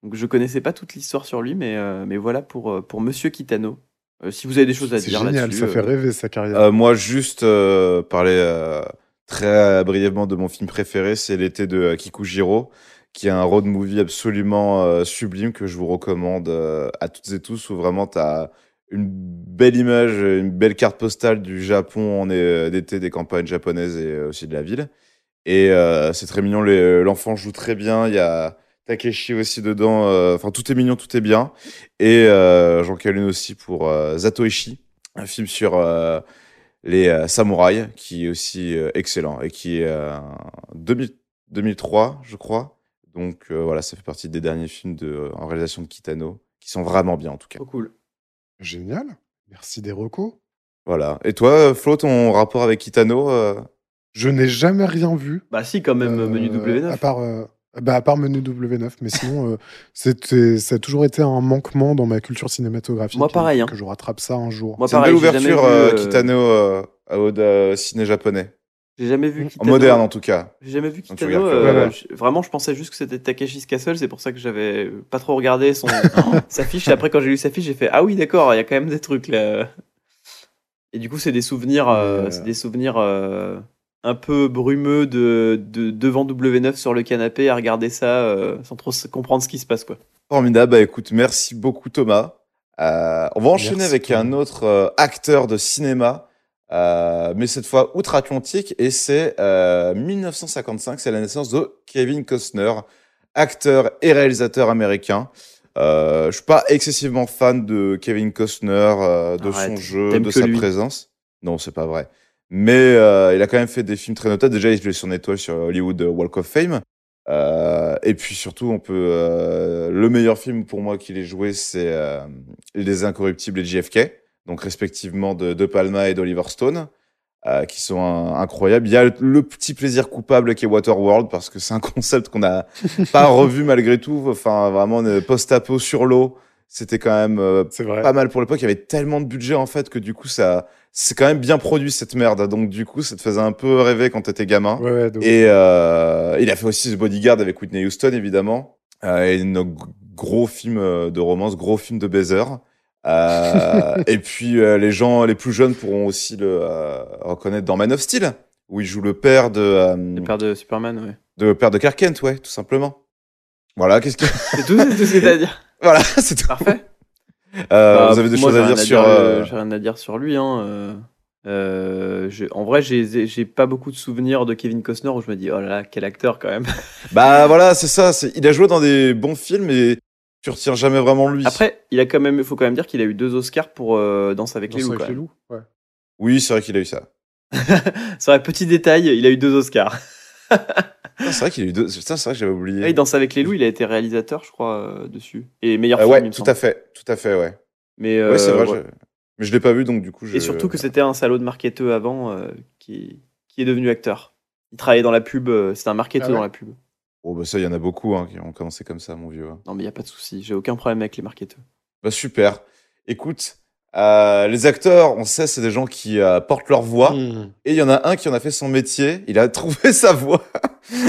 Donc je connaissais pas toute l'histoire sur lui, mais, euh, mais voilà pour, pour Monsieur Kitano. Euh, si vous avez des choses à C'est dire génial, là-dessus. ça fait rêver sa carrière. Euh, moi, juste euh, parler euh, très brièvement de mon film préféré, c'est L'été de euh, Kikujiro, qui est un road movie absolument euh, sublime que je vous recommande euh, à toutes et tous, où vraiment tu as une belle image, une belle carte postale du Japon en é- d'été, des campagnes japonaises et euh, aussi de la ville. Et euh, c'est très mignon, l'enfant joue très bien, il y a Takeshi aussi dedans, euh, enfin tout est mignon, tout est bien. Et euh, j'en cale une aussi pour euh, Zatoichi, un film sur euh, les euh, samouraïs, qui est aussi euh, excellent et qui est euh, 2000 2003, je crois, Donc euh, voilà, ça fait partie des derniers films de, en réalisation de Kitano, qui sont vraiment bien en tout cas. Trop cool. Génial. Merci des recos. Voilà. Et toi, Flo, ton rapport avec Kitano euh, Je n'ai jamais rien vu. Bah si, quand même, euh, menu W9. À part, euh, bah, à part menu W9, mais sinon, euh, <laughs> c'était- ça a toujours été un manquement dans ma culture cinématographique. Moi, pareil, hein. Que je rattrape ça un jour. Moi, C'est une pareil, belle j'ai jamais ouverture, vu, euh, euh, Kitano, euh, au au ciné japonais. J'ai jamais vu En Kitano. moderne, en tout cas. J'ai jamais vu Kitano. euh, Ouais, ouais. Vraiment, je pensais juste que c'était Takeshi's Castle. C'est pour ça que j'avais pas trop regardé son <laughs> sa fiche. Et après, quand j'ai lu sa fiche, j'ai fait ah oui, d'accord, il y a quand même des trucs là. Et du coup, c'est des souvenirs, euh, euh, c'est des souvenirs euh, un peu brumeux de, de devant W9 sur le canapé à regarder ça euh, sans trop comprendre ce qui se passe quoi. Formidable. Bah écoute, merci beaucoup Thomas. Euh, on va enchaîner Merci, avec un autre euh, acteur de cinéma, euh, mais cette fois outre-Atlantique, et c'est euh, 1955, c'est la naissance de Kevin Costner, acteur et réalisateur américain. Euh, je suis pas excessivement fan de Kevin Costner, euh, de Arrête, son jeu, de sa lui? présence. Non, c'est pas vrai. Mais euh, il a quand même fait des films très notables. Déjà, il est sur une étoile sur Hollywood Walk of Fame. Euh, et puis surtout, on peut euh, le meilleur film pour moi qu'il ait joué, c'est euh, Les Incorruptibles et JFK, donc respectivement de De Palma et d'Oliver Stone, euh, qui sont un- incroyables. Il y a le, le petit plaisir coupable qui est Waterworld parce que c'est un <laughs> concept qu'on n'a <laughs> pas revu malgré tout. Enfin, vraiment post-apo sur l'eau, c'était quand même euh, pas mal pour l'époque. Il y avait tellement de budget en fait que du coup ça, c'est quand même bien produit cette merde. Donc du coup, ça te faisait un peu rêver quand t'étais gamin. Ouais. Et euh, il a fait aussi The Bodyguard avec Whitney Houston, évidemment. Euh, et nos gros film euh, de romance, gros film de baiser. Euh, et puis euh, les gens les plus jeunes pourront aussi le euh, reconnaître dans Man of Steel, où il joue le père de, Le père de Superman, ouais. de père de Clark Kent, ouais, tout simplement. Voilà, qu'est-ce que C'est tout, c'est tout ce que t'as à dire. <laughs> voilà, c'est tout. Parfait. Euh, Bah, vous avez des moi, choses à dire sur euh, J'ai rien à dire sur lui. Hein. euh, en vrai, j'ai pas beaucoup de souvenirs de Kevin Costner où je me dis oh là là, quel acteur quand même. Bah voilà, c'est ça. Il a joué dans des bons films et tu retiens jamais vraiment lui. Après, il a quand même, faut quand même dire qu'il a eu deux Oscars pour euh, Danse avec les Danse loups. avec les loups. Ouais. Oui, c'est vrai qu'il a eu ça. <laughs> C'est vrai, petit détail, il a eu deux Oscars. Ah, c'est vrai qu'il a eu deux. Putain, c'est vrai que j'avais oublié. Ah, il Danse avec les loups, il a été réalisateur, je crois, euh, dessus. Et meilleur Euh, film, ouais, il tout semble. à fait, tout à fait, ouais. Mais ouais, c'est euh, vrai. ouais. je- Mais je l'ai pas vu, donc du coup, je. Et surtout que c'était un salaud de marketeur avant euh, qui, qui est devenu acteur. Il travaillait dans la pub, euh, c'était un marketeur Ah ouais dans la pub. Oh bah ça, il y en a beaucoup hein, qui ont commencé comme ça, mon vieux. hein. Non, mais il n'y a pas de souci, j'ai aucun problème avec les marketeurs. Bah super. Écoute, euh, les acteurs, on sait, c'est des gens qui euh, portent leur voix. Mmh. Et il y en a un qui en a fait son métier. Il a <laughs> trouvé sa voix. <laughs>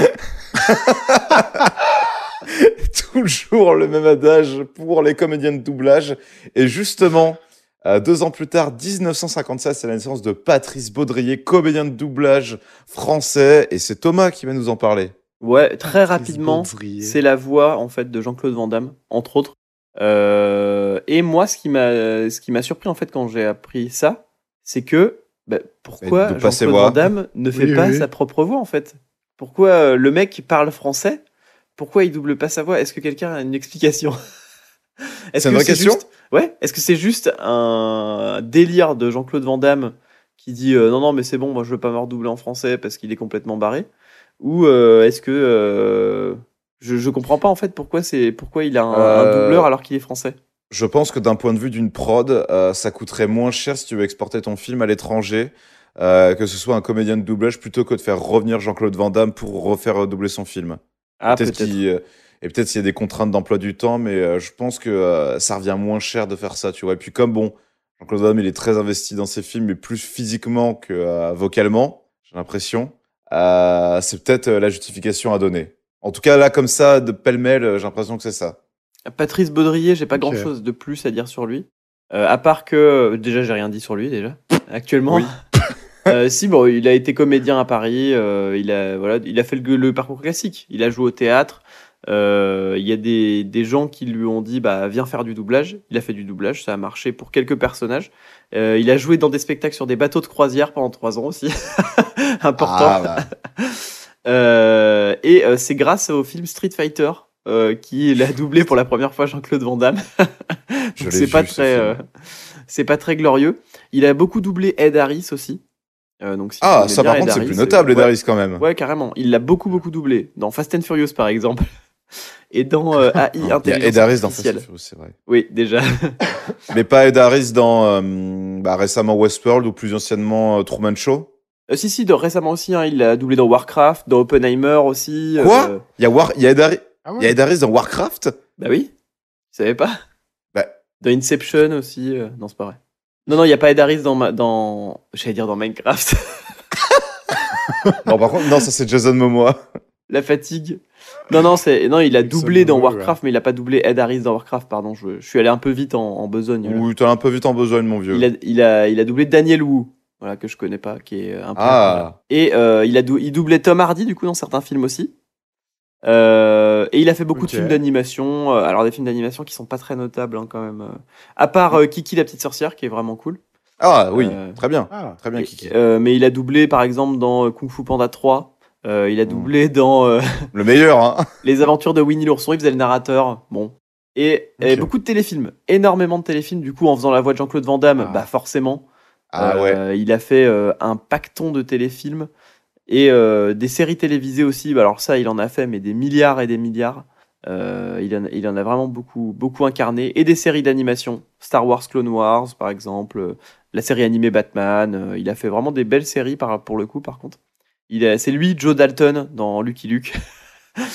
Toujours le même adage pour les comédiens de doublage. Et justement, euh, deux ans plus tard, 1957, c'est la naissance de Patrice Baudrier, comédien de doublage français. Et c'est Thomas qui va nous en parler. Ouais, très Patrice rapidement, c'est la voix en fait de Jean-Claude Van Damme, entre autres. Euh, et moi, ce qui m'a, ce qui m'a surpris en fait quand j'ai appris ça, c'est que bah, pourquoi Jean-Claude. Van Damme ne <laughs> fait Oui, pas oui. sa propre voix en fait? Pourquoi euh, le mec parle français? Pourquoi il double pas sa voix? Est-ce que quelqu'un a une explication? Est-ce C'est que question? juste- Ouais. Est-ce que c'est juste un délire de Jean-Claude Van Damme qui dit euh, non non mais c'est bon moi je veux pas me redoubler en français parce qu'il est complètement barré? Ou euh, est-ce que euh, je, je comprends pas en fait pourquoi c'est pourquoi il a un, un Euh, doubleur alors qu'il est français. Je pense que d'un point de vue d'une prod, euh, ça coûterait moins cher si tu veux exporter ton film à l'étranger, euh, que ce soit un comédien de doublage, plutôt que de faire revenir Jean-Claude Van Damme pour refaire doubler son film. Ah peut-être peut-être. qu'il, euh, et peut-être s'il y a des contraintes d'emploi du temps, mais je pense que ça revient moins cher de faire ça, tu vois. Et puis comme bon, Jean-Claude Van Damme, il est très investi dans ses films, mais plus physiquement que vocalement, j'ai l'impression. Euh, c'est peut-être euh, la justification à donner. En tout cas, là, comme ça, de pêle-mêle, euh, j'ai l'impression que c'est ça. Patrice Baudrier, j'ai pas Ok. grand chose de plus à dire sur lui. Euh, à part que déjà j'ai rien dit sur lui déjà <laughs> actuellement. Oui. <laughs> Euh, si bon, il a été comédien à Paris. euh, il a voilà, il a fait le, le parcours classique. Il a joué au théâtre. Euh, Il y a des, des gens qui lui ont dit bah viens faire du doublage. Il a fait du doublage, ça a marché pour quelques personnages. Euh, il a joué dans des spectacles sur des bateaux de croisière pendant trois ans aussi, <laughs> important. Ah, bah. <laughs> Euh, et c'est grâce au film Street Fighter euh, qu'il a doublé pour la première fois Jean-Claude Van Damme. <laughs> C'est pas très, euh, c'est pas très glorieux. Il a beaucoup doublé Ed Harris aussi. Euh, donc si tu Ah, ça par contre, c'est plus notable, Ed Harris, quand même. Ouais, carrément. Il l'a beaucoup beaucoup doublé dans Fast and Furious par exemple. Et dans euh, <laughs> AI, Il y a intelligence Ed Harris dans Fast artificielle. c'est vrai. Oui, déjà. <laughs> Mais pas Ed Harris dans euh, bah, récemment Westworld ou plus anciennement euh, Truman Show? Euh, si, si, dans- récemment aussi, hein, il a doublé dans Warcraft, dans Oppenheimer aussi. Quoi? euh, Il y a, War... y a Ed Harris... Ah y a Ed Harris dans Warcraft? Bah oui, tu savais pas? Bah. Dans Inception aussi, euh, non, c'est pas vrai. Non, non, il n'y a pas Ed Harris dans, ma... dans... J'allais dire dans Minecraft. <laughs> Non, par contre, non, ça c'est Jason Momoa. La fatigue. Non, non, c'est... non il a doublé dans Warcraft, mais il a pas doublé Ed Harris dans Warcraft, pardon. Je, je suis allé un peu vite en, en besogne. là. Ou t'as un peu vu en besogne, mon vieux. Il a, il, a, il a doublé Daniel Wu, voilà, que je connais pas, qui est un peu. Ah, Et euh, il, a dou- il doublait Tom Hardy, du coup, dans certains films aussi. Euh, et il a fait beaucoup de films d'animation. euh, alors, des films d'animation qui sont pas très notables, hein, quand même. euh. À part euh, Kiki la petite sorcière, qui est vraiment cool. ah oui, Euh, très bien. Ah, Très bien, Et- Kiki. euh, mais il a doublé, par exemple, dans euh, Kung Fu Panda 3. Euh, il a Mm. doublé dans euh, <laughs> Le meilleur, hein. <laughs> Les aventures de Winnie l'ourson. Il faisait le narrateur. Bon. Et, beaucoup de téléfilms. Énormément de téléfilms. Du coup, en faisant la voix de Jean-Claude Van Damme, Ah. bah forcément. Ah ouais. Euh, Il a fait un pacton de téléfilms et des séries télévisées aussi. Bah, alors ça, il en a fait, mais des milliards et des milliards. Il, en, il en a vraiment beaucoup, beaucoup incarné. Et des séries d'animation. Star Wars Clone Wars, par exemple. la série animée Batman. il a fait vraiment des belles séries par, pour le coup, par contre. Il C'est lui, Joe Dalton, dans Lucky Luke. <laughs>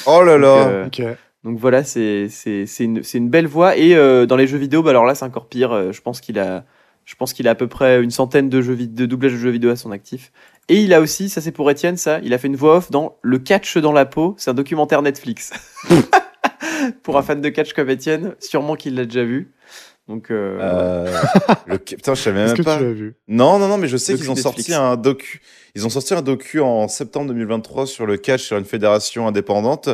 Oh là Donc, là. euh, ok. donc voilà, c'est c'est- c'est une, c'est une belle voix. Et euh, dans les jeux vidéo, bah alors là, c'est encore pire. Euh, Je pense qu'il a, je pense qu'il a à peu près une centaine de, jeux de doublages de jeux vidéo à son actif. Et il a aussi, ça c'est pour Étienne, ça, il a fait une voix off dans Le catch dans la peau. C'est un documentaire Netflix. <laughs> pour un fan de catch comme Étienne, sûrement qu'il l'a déjà vu. Donc, euh, Euh, <laughs> le... Putain, je savais même que pas. tu vu? Non, non, non, mais je sais qu'ils ont sorti un docu. Ils ont sorti un docu en septembre 2023 sur le catch sur une fédération indépendante,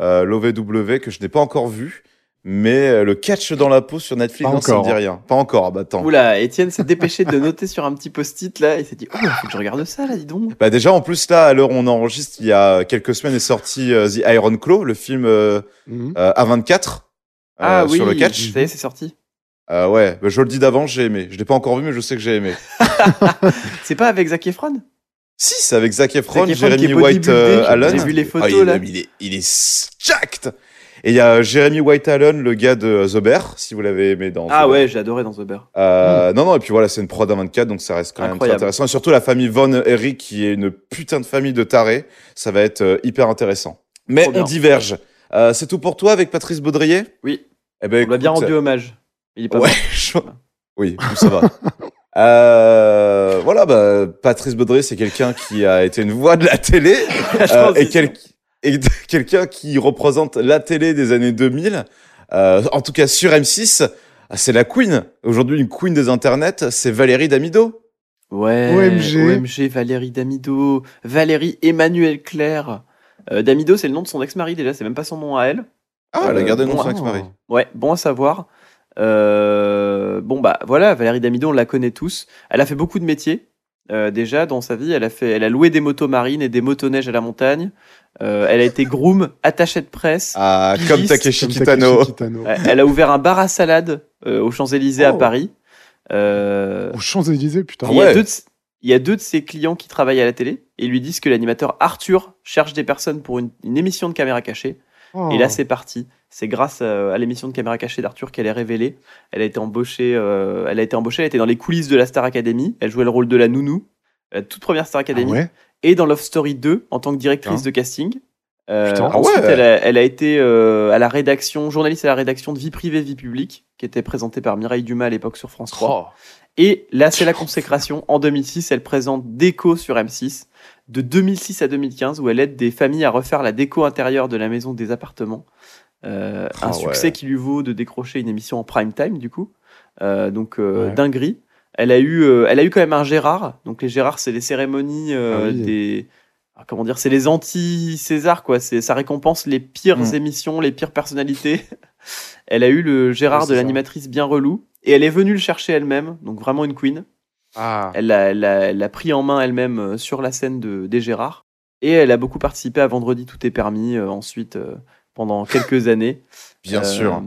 euh, l'OVW, que je n'ai pas encore vu. Mais euh, le catch dans la peau sur Netflix, Pas non, ça encore. dit rien. Pas encore, ah bah attends. Oula, Étienne s'est dépêché de noter sur un petit post-it là. Il s'est dit, oh, faut que je regarde ça là, dis donc. Bah déjà, en plus, là, à l'heure où on enregistre, il y a quelques semaines est sorti euh, The Iron Claw, le film euh, euh, A24 euh, Ah oui, sur le catch. ça y est, c'est sorti. Euh, ouais, bah, je le dis d'avance, j'ai aimé. Je l'ai pas encore vu, mais je sais que j'ai aimé. <laughs> C'est pas avec Zac Efron? Si, c'est avec Zac Efron, Zac Efron Jeremy est White euh, Allen. j'ai vu les Ah, photos, il, est- là. Il est, il est jacked. Et il y a Jeremy White Allen, le gars de The Bear, si vous l'avez aimé dans. Ah The ouais, j'ai adoré dans The Bear. Euh, Non, non, et puis voilà, c'est une prod à 24, donc ça reste quand même très intéressant. Et surtout la famille Von Eric, qui est une putain de famille de tarés, ça va être hyper intéressant. Mais Trop bien. on diverge. C'est tout pour toi avec Patrice Baudrier? Oui. Eh ben, On lui a bien écoute, rendu hommage. Il est pas Ouais, <laughs> je- oui, ça va. <laughs> Euh, voilà, bah, Patrice Baudrier, c'est quelqu'un qui a été une voix de la télé <laughs> euh, et, quel- et quelqu'un qui représente la télé des années 2000. Euh, en tout cas, sur M6, ah, c'est la queen. Aujourd'hui, une queen des internets, c'est Valérie Damido. Ouais. OMG. OMG, Valérie Damido. Valérie Emmanuel Claire. Euh, Damido, c'est le nom de son ex-mari déjà, c'est même pas son nom à elle. Ah, elle a gardé le nom de bon, son ex-mari. Ouais, bon à savoir. Euh, bon bah voilà, Valérie Damido, on la connaît tous. Elle a fait beaucoup de métiers euh, déjà dans sa vie. Elle a fait, elle a loué des motos marines et des motoneiges à la montagne. Euh, elle a été groom, attachée de presse. Ah, Pigiste, comme Takeshi Comme Kitano. Elle a ouvert un bar à salade euh, aux Champs-Élysées à Oh. Paris. Euh, Aux Champs-Élysées, putain. Il, y a ouais. deux de, il y a deux de ses clients qui travaillent à la télé et ils lui disent que l'animateur Arthur cherche des personnes pour une, une émission de caméra cachée. Oh. Et là, c'est parti. C'est grâce à, à l'émission de caméra cachée d'Arthur qu'elle est révélée. Elle a été embauchée. euh, elle a été embauchée. Elle était dans les coulisses de la Star Academy. Elle jouait le rôle de la nounou, la toute première Star Ah Academy, ouais? Et dans Love Story 2 en tant que directrice Putain. de casting. Euh, Putain. Ah ensuite, ouais. elle, a, elle a été euh, à la rédaction, journaliste à la rédaction de Vie privée, Vie publique, qui était présentée par Mireille Dumas à l'époque sur France 3. Oh. Et là, c'est la consécration. En 2006, elle présente Déco sur M6, de 2006 à 2015, où elle aide des familles à refaire la déco intérieure de la maison des appartements. Euh, Ah un succès ouais. qui lui vaut de décrocher une émission en prime time, du coup. Donc, Ouais. dinguerie. Elle a, eu, elle a eu quand même un Gérard. Donc, les Gérards, c'est les cérémonies Ah oui. des. Ah, Comment dire C'est les anti-César, quoi. C'est- Ça récompense les pires Mm. émissions, les pires personnalités. <laughs> elle a eu le Gérard de l'animatrice bien relou. Et elle est venue le chercher elle-même. Donc, vraiment une queen. Ah. Elle l'a pris en main elle-même euh, sur la scène de, des Gérard. Et elle a beaucoup participé à Vendredi Tout est permis euh, ensuite euh, pendant quelques <laughs> années. Bien Euh, sûr.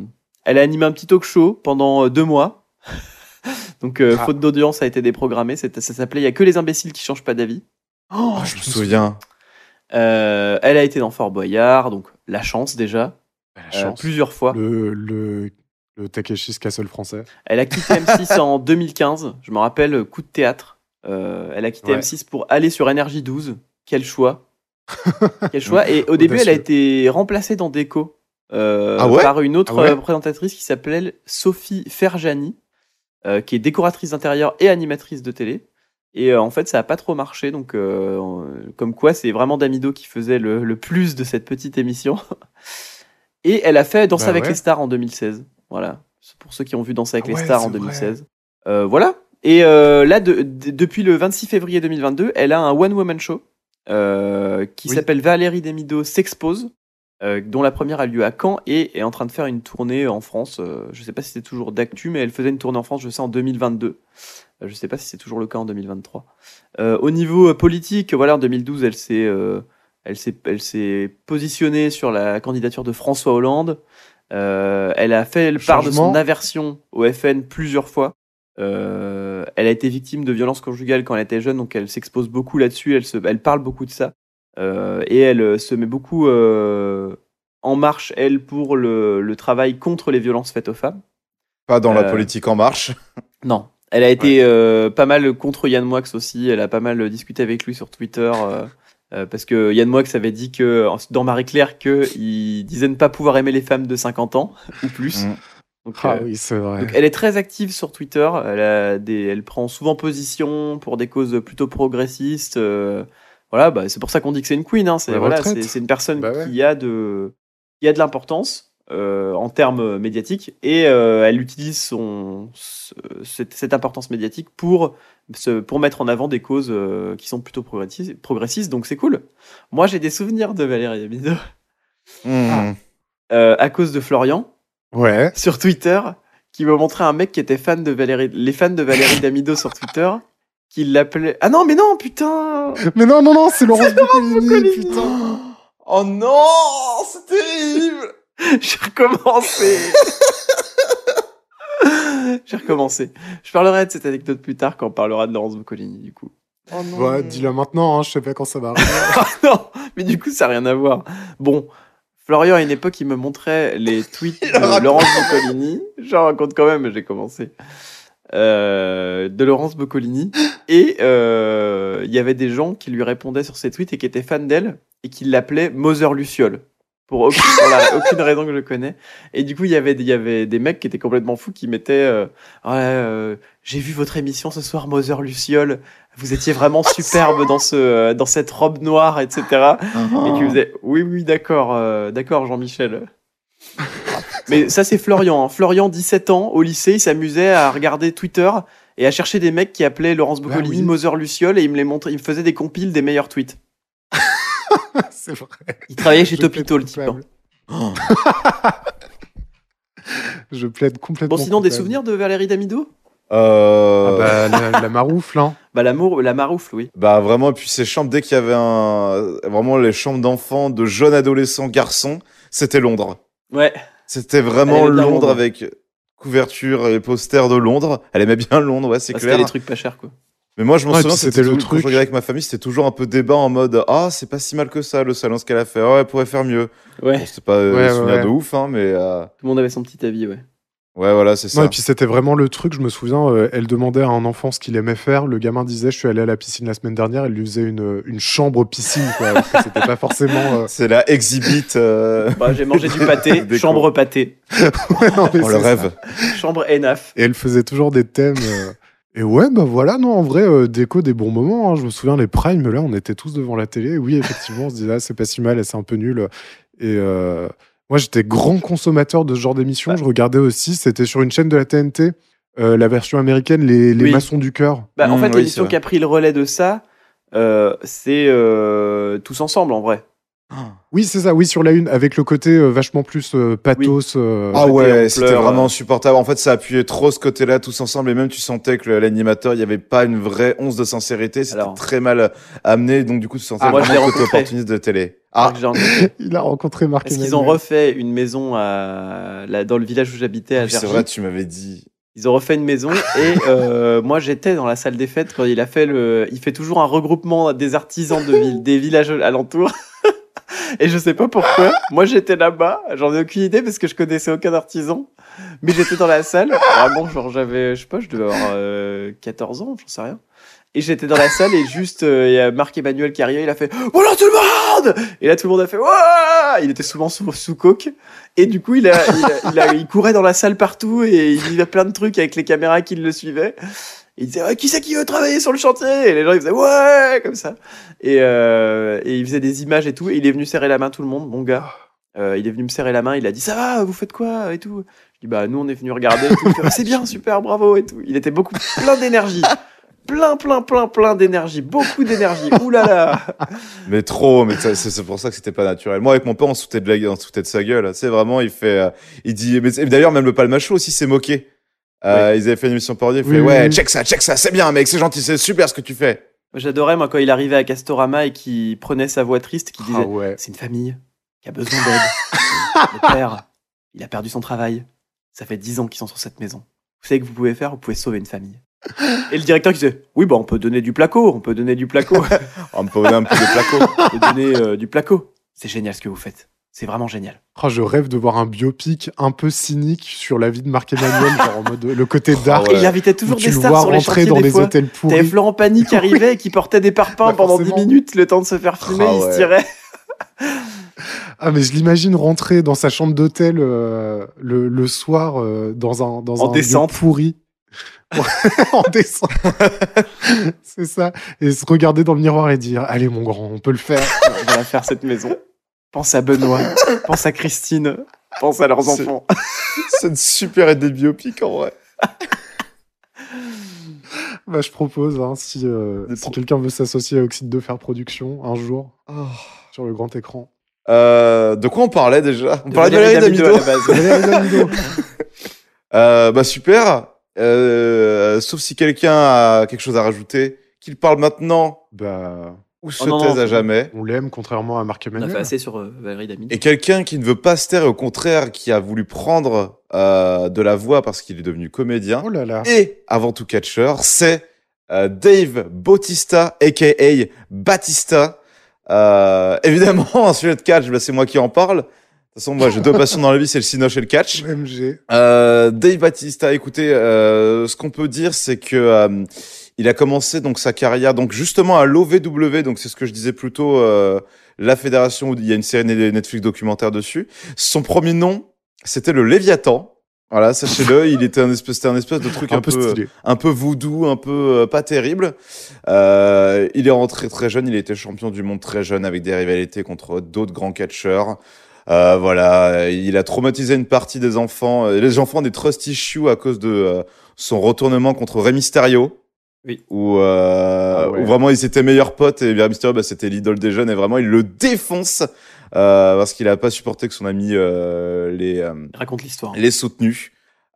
Elle a animé un petit talk show pendant deux mois. <laughs> Donc, Ah. faute d'audience a été déprogrammé. Ça s'appelait Il y a que les imbéciles qui changent pas d'avis. Oh, je me souviens. Euh, elle a été dans Fort Boyard, donc la chance déjà. La euh, chance. plusieurs fois. Le, le, le Takeshi's Castle français. Elle a quitté M6 en <laughs> 2015. Je me rappelle, coup de théâtre. Euh, elle a quitté Ouais. M6 pour aller sur Énergie 12. Quel choix. <laughs> Quel choix. Et au début, elle a été remplacée dans Déco euh, Ah ouais? par une autre Ah ouais? euh, présentatrice qui s'appelle Sophie Ferjani, euh, qui est décoratrice d'intérieur et animatrice de télé. Et euh, en fait, ça a pas trop marché. Donc, euh, comme quoi, c'est vraiment Damido qui faisait le, le plus de cette petite émission. <laughs> Et elle a fait Danse Bah avec ouais. les stars en 2016. Voilà. Pour ceux qui ont vu Danse avec Ah les stars en vrai. 2016. Euh, voilà. Et là, de- de- depuis le 26 février 2022, elle a un one-woman show qui Oui. s'appelle Valérie Demido s'expose, dont la première a lieu à Caen et est en train de faire une tournée en France. Je sais pas si c'est toujours d'actu, mais elle faisait une tournée en France, je sais, en 2022. Euh, je sais pas si c'est toujours le cas en 2023. Euh, au niveau euh, politique, voilà, en 2012, elle s'est euh, elle s'est elle s'est positionnée sur la candidature de François Hollande. Euh, elle a fait le part de son aversion au FN plusieurs fois. Elle a été victime de violences conjugales quand elle était jeune, donc elle s'expose beaucoup là-dessus. Elle, se, elle parle beaucoup de ça. Et elle se met beaucoup en marche, elle, pour le, le travail contre les violences faites aux femmes. Pas dans la politique en marche. Non. Elle a été euh, pas mal contre Yann Moix aussi. Elle a pas mal discuté avec lui sur Twitter. euh, euh, parce que Yann Moix avait dit que dans Marie-Claire qu'il disait ne pas pouvoir aimer les femmes de 50 ans ou plus. Mm. Donc, Ah euh, oui, c'est vrai. donc elle est très active sur Twitter. Elle, a des, elle prend souvent position pour des causes plutôt progressistes. euh, voilà, bah, c'est pour ça qu'on dit que c'est une queen. Hein. C'est voilà, une personne Bah ouais. qui a de, qui a de l'importance euh, en termes médiatiques et euh, elle utilise son, ce- cette, cette importance médiatique pour, se, pour mettre en avant des causes euh, qui sont plutôt progressistes. progressistes donc c'est cool. Moi, j'ai des souvenirs de Valérie Damido Hmm. euh, à cause de Florian Ouais. <laughs> sur Twitter qui me montrait un mec qui était fan de Valérie, les fans de Valérie Damido sur Twitter, qui l'appelait. Ah non, mais non, putain Mais non, non, non, c'est Laurence. Boccolini, putain. Oh non, c'est terrible. <laughs> J'ai recommencé <laughs> J'ai recommencé. Je parlerai de cette anecdote plus tard quand on parlera de Laurence Boccolini, du coup. Oh non Ouais, dis-le maintenant, hein, je sais pas quand ça va arriver. <laughs> Ah non, mais du coup, ça n'a rien à voir. Bon, Florian, à une époque, il me montrait les tweets de raconte. Laurence Boccolini. J'en raconte quand même, mais j'ai commencé. Euh, de Laurence Boccolini. Et euh, il y avait des gens qui lui répondaient sur ses tweets et qui étaient fans d'elle et qui l'appelaient Mother Luciole. Pour aucune, pour la- aucune raison que je connais. Et du coup, il y avait, des- il y avait des mecs qui étaient complètement fous qui mettaient euh, Ouais, euh, J'ai vu votre émission ce soir, Mother Luciole. Vous étiez vraiment superbe dans, ce, euh, dans cette robe noire, etc. Et qui faisait Oui, oui, d'accord, euh, d'accord, Jean-Michel. Mais ça, c'est Florian. hein. Florian, 17 ans, au lycée, il s'amusait à regarder Twitter et à chercher des mecs qui appelaient Laurence Boccolini, oui. Mother Luciole, et il me les montrait, il me faisait des compiles des meilleurs tweets. <laughs> c'est vrai. Il travaillait chez Je Topito, le plaide type. hein. <laughs> Je plaide complètement. Bon, sinon, des souvenirs de Valérie Damido? Euh, Ah bah, la, la maroufle, hein. <laughs> Bah, l'amour, la maroufle, oui. Bah vraiment, et puis ces chambres, dès qu'il y avait un... Vraiment les chambres d'enfants, de jeunes adolescents garçons, c'était Londres. Ouais. C'était vraiment Londres Londres. avec couverture et posters de Londres. Elle aimait bien Londres, ouais, c'est Ah, C'était clair. des trucs pas chers, quoi. Mais moi, je m'en Ouais, souviens, c'était le truc. Quand je regardais avec ma famille, c'était toujours un peu débat en mode Ah, c'est pas si mal que ça, le salon, ce qu'elle a fait. Ah, elle pourrait faire mieux. Ouais. Bon, c'était pas euh, Ouais, des ouais, souvenirs ouais. de ouf, hein, mais euh, Tout le monde avait son petit avis, ouais. ouais, voilà, c'est ça. Non, et puis c'était vraiment le truc, je me souviens, euh, elle demandait à un enfant ce qu'il aimait faire. Le gamin disait Je suis allé à la piscine la semaine dernière, elle lui faisait une, une chambre piscine, quoi. parce que C'était pas forcément. euh, <laughs> C'est la exhibit. euh, <laughs> Bah, j'ai mangé du <laughs> pâté, chambre pâté, ouais, non, mais Oh, le c'est ça. rêve. chambre ENAF. Et elle faisait toujours des thèmes. Et ouais, bah voilà, non, en vrai, euh, déco des bons moments. hein. Je me souviens, les primes, là, on était tous devant la télé. Oui, effectivement, on se disait, ah, c'est pas si mal, c'est un peu nul. Et euh, moi, j'étais grand consommateur de ce genre d'émission. Bah. Je regardais aussi, c'était sur une chaîne de la TNT, euh, la version américaine, Les, les Oui. Maçons du Cœur. Bah, en Mm, fait, oui, l'émission qui a pris le relais de ça, euh, c'est euh, Tous Ensemble, en vrai. <gasps> Oui, c'est ça, oui, sur la une, avec le côté euh, vachement plus euh, pathos. euh, Ah ouais, c'était vraiment insupportable. En fait, ça appuyait trop ce côté-là tous ensemble et même tu sentais que l'animateur, il n'y avait pas une vraie once de sincérité. C'était Alors. très mal amené. Donc du coup, tu sentais Ah, moi, vraiment le côté opportuniste de télé. Ah. Ah, <laughs> Il a rencontré Marc Parce qu'ils ont refait une maison à, là, dans le village où j'habitais à oui, c'est vrai, tu m'avais dit. Ils ont refait une maison <laughs> et euh, moi j'étais dans la salle des fêtes quand il a fait le. Il fait toujours un regroupement des artisans de ville, des villages alentours. <laughs> Et je sais pas pourquoi. Moi, j'étais là-bas. J'en ai aucune idée parce que je connaissais aucun artisan. Mais j'étais dans la salle. Vraiment, genre, j'avais, je sais pas, je devais avoir euh, 14 ans, j'en sais rien. Et j'étais dans la salle et juste, euh, il y a Marc Emmanuel qui arrivait, il a fait Bonjour tout le monde Et là, tout le monde a fait Ouah Il était souvent sous, sous coke. Et du coup, il, a, il, il courait dans la salle partout et il vivait plein de trucs avec les caméras qui le suivaient. Et il disait Ouais, Qui c'est qui veut travailler sur le chantier? Et les gens, ils faisaient Ouais Comme ça. Et, euh, il faisait des images et tout. Et il est venu serrer la main tout le monde, mon gars. Euh, il est venu me serrer la main, il a dit ça va, vous faites quoi? et tout. Je dis bah nous on est venu regarder. c'est bien, super, bravo et tout. Il était beaucoup plein d'énergie, plein plein plein plein d'énergie, beaucoup d'énergie. Ouh là là. Mais trop, mais c'est pour ça que c'était pas naturel. Moi, avec mon père, on se foutait de, la, gueule- on se de sa gueule. C'est vraiment, il fait, euh, il dit, d'ailleurs, même le Palmacho aussi s'est moqué. Euh, Ils avaient fait une émission parodie, il fait, Oui, ouais, oui. check ça, check ça, c'est bien, mec, c'est gentil, c'est super ce que tu fais. J'adorais moi quand il arrivait à Castorama et qu'il prenait sa voix triste, qui disait Ah ouais. c'est une famille qui a besoin d'aide. <laughs> le père, il a perdu son travail. Ça fait dix ans qu'ils sont sur cette maison. Vous savez que vous pouvez faire, vous pouvez sauver une famille. Et le directeur qui disait oui bah on peut donner du placo, on peut donner du placo. <laughs> On me prenait un peu de placo. de donner euh, du placo. C'est génial ce que vous faites. C'est vraiment génial. Oh, je rêve de voir un biopic un peu cynique sur la vie de Marc Emmanuel, genre en mode le côté dark. ouais. Et il invitait toujours des le stars vois sur les rentrer chantiers dans des hôtels T'avais pourris. Florent Pagny qui <laughs> arrivait et qui portait des parpaings Bah, pendant 10 forcément. minutes, le temps de se faire fumer, Ah il ouais. se tirait. Ah, mais je l'imagine rentrer dans sa chambre d'hôtel euh, le, le soir euh, dans un, dans En un lieu descente. pourri. <laughs> en descente. C'est ça. Et se regarder dans le miroir et dire Allez, mon grand, on peut le faire. On va la faire cette maison. Pense à Benoît, <laughs> pense à Christine, pense à leurs enfants. <laughs> c'est une super idée de biopic, en vrai. Bah, je propose, hein, si, euh, si pro- quelqu'un veut s'associer à Oxyde de Fer Production un jour sur le grand écran. Euh, de quoi on parlait déjà? On De parlait de Valérie Damido à la base. Valérie Damido. <laughs> Euh, bah super. Euh, sauf si quelqu'un a quelque chose à rajouter, qu'il parle maintenant bah, ou se Oh non, taise non. à jamais. on l'aime, contrairement à Marc On a Emmanuel. fait assez sur euh, Valérie Damido. Et quelqu'un qui ne veut pas se taire et au contraire qui a voulu prendre euh, de la voix parce qu'il est devenu comédien Oh là là. et avant tout catcheur, c'est euh, Dave Bautista, aka Batista. Euh, évidemment, <laughs> un sujet de catch, bah, c'est moi qui en parle. De toute façon, moi, j'ai deux passions dans la vie, c'est le cinoche et le catch. <laughs> MG. Euh, Dave Batista, écoutez, euh, ce qu'on peut dire, c'est que euh, il a commencé donc sa carrière donc justement à l'OVW, donc c'est ce que je disais plus tôt, euh, la fédération où il y a une série Netflix documentaire dessus. Son premier nom, c'était le Léviathan. Voilà, sachez-le, <laughs> il était un espèce, c'était un espèce de truc Un, peu un peu voodoo, un peu euh, pas terrible. Euh, il est rentré très jeune, il a été champion du monde très jeune avec des rivalités contre d'autres grands catcheurs. Euh, voilà, il a traumatisé une partie des enfants, euh, les enfants des trust issues à cause de euh, son retournement contre Rey Mysterio. Oui. Où, euh, Ah ouais. où vraiment ils étaient meilleurs potes et Rey Mysterio bah, c'était l'idole des jeunes et vraiment il le défonce euh, parce qu'il a pas supporté que son ami euh, les euh, Raconte l'histoire. les soutenu.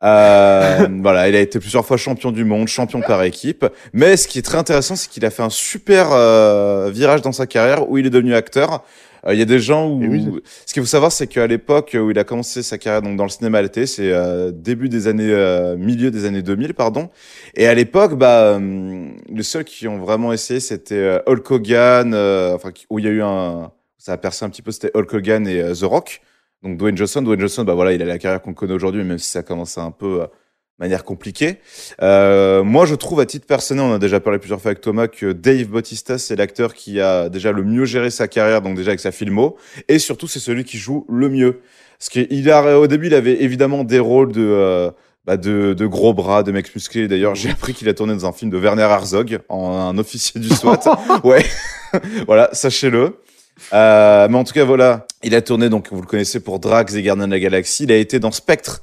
Euh, <laughs> voilà, il a été plusieurs fois champion du monde, champion par équipe. Mais ce qui est très intéressant, c'est qu'il a fait un super euh, virage dans sa carrière où il est devenu acteur. Euh, Il y a des gens où, ce qu'il faut savoir, c'est qu'à l'époque où il a commencé sa carrière donc dans le cinéma à la télé, c'est euh, début des années, euh, milieu des années 2000, pardon. Et à l'époque, bah, les seuls qui ont vraiment essayé, c'était euh, Hulk Hogan, euh, enfin où il y a eu un, ça a percé un petit peu, c'était Hulk Hogan et The Rock. Donc Dwayne Johnson, Dwayne Johnson, bah voilà, il a la carrière qu'on connaît aujourd'hui, même si ça commence à un peu euh, manière compliquée. Euh, moi, je trouve à titre personnel, on a déjà parlé plusieurs fois avec Thomas, que Dave Bautista, c'est l'acteur qui a déjà le mieux géré sa carrière, donc déjà avec sa filmo, et surtout c'est celui qui joue le mieux. Parce qu'il a, au début, il avait évidemment des rôles de, euh, bah de, de gros bras, de mecs musclés. D'ailleurs, j'ai appris qu'il a tourné dans un film de Werner Herzog, en un officier du SWAT. <laughs> ouais, <laughs> voilà, sachez-le. Euh, mais en tout cas, voilà, il a tourné, donc vous le connaissez pour Drax et Gardiens de la Galaxie. Il a été dans Spectre,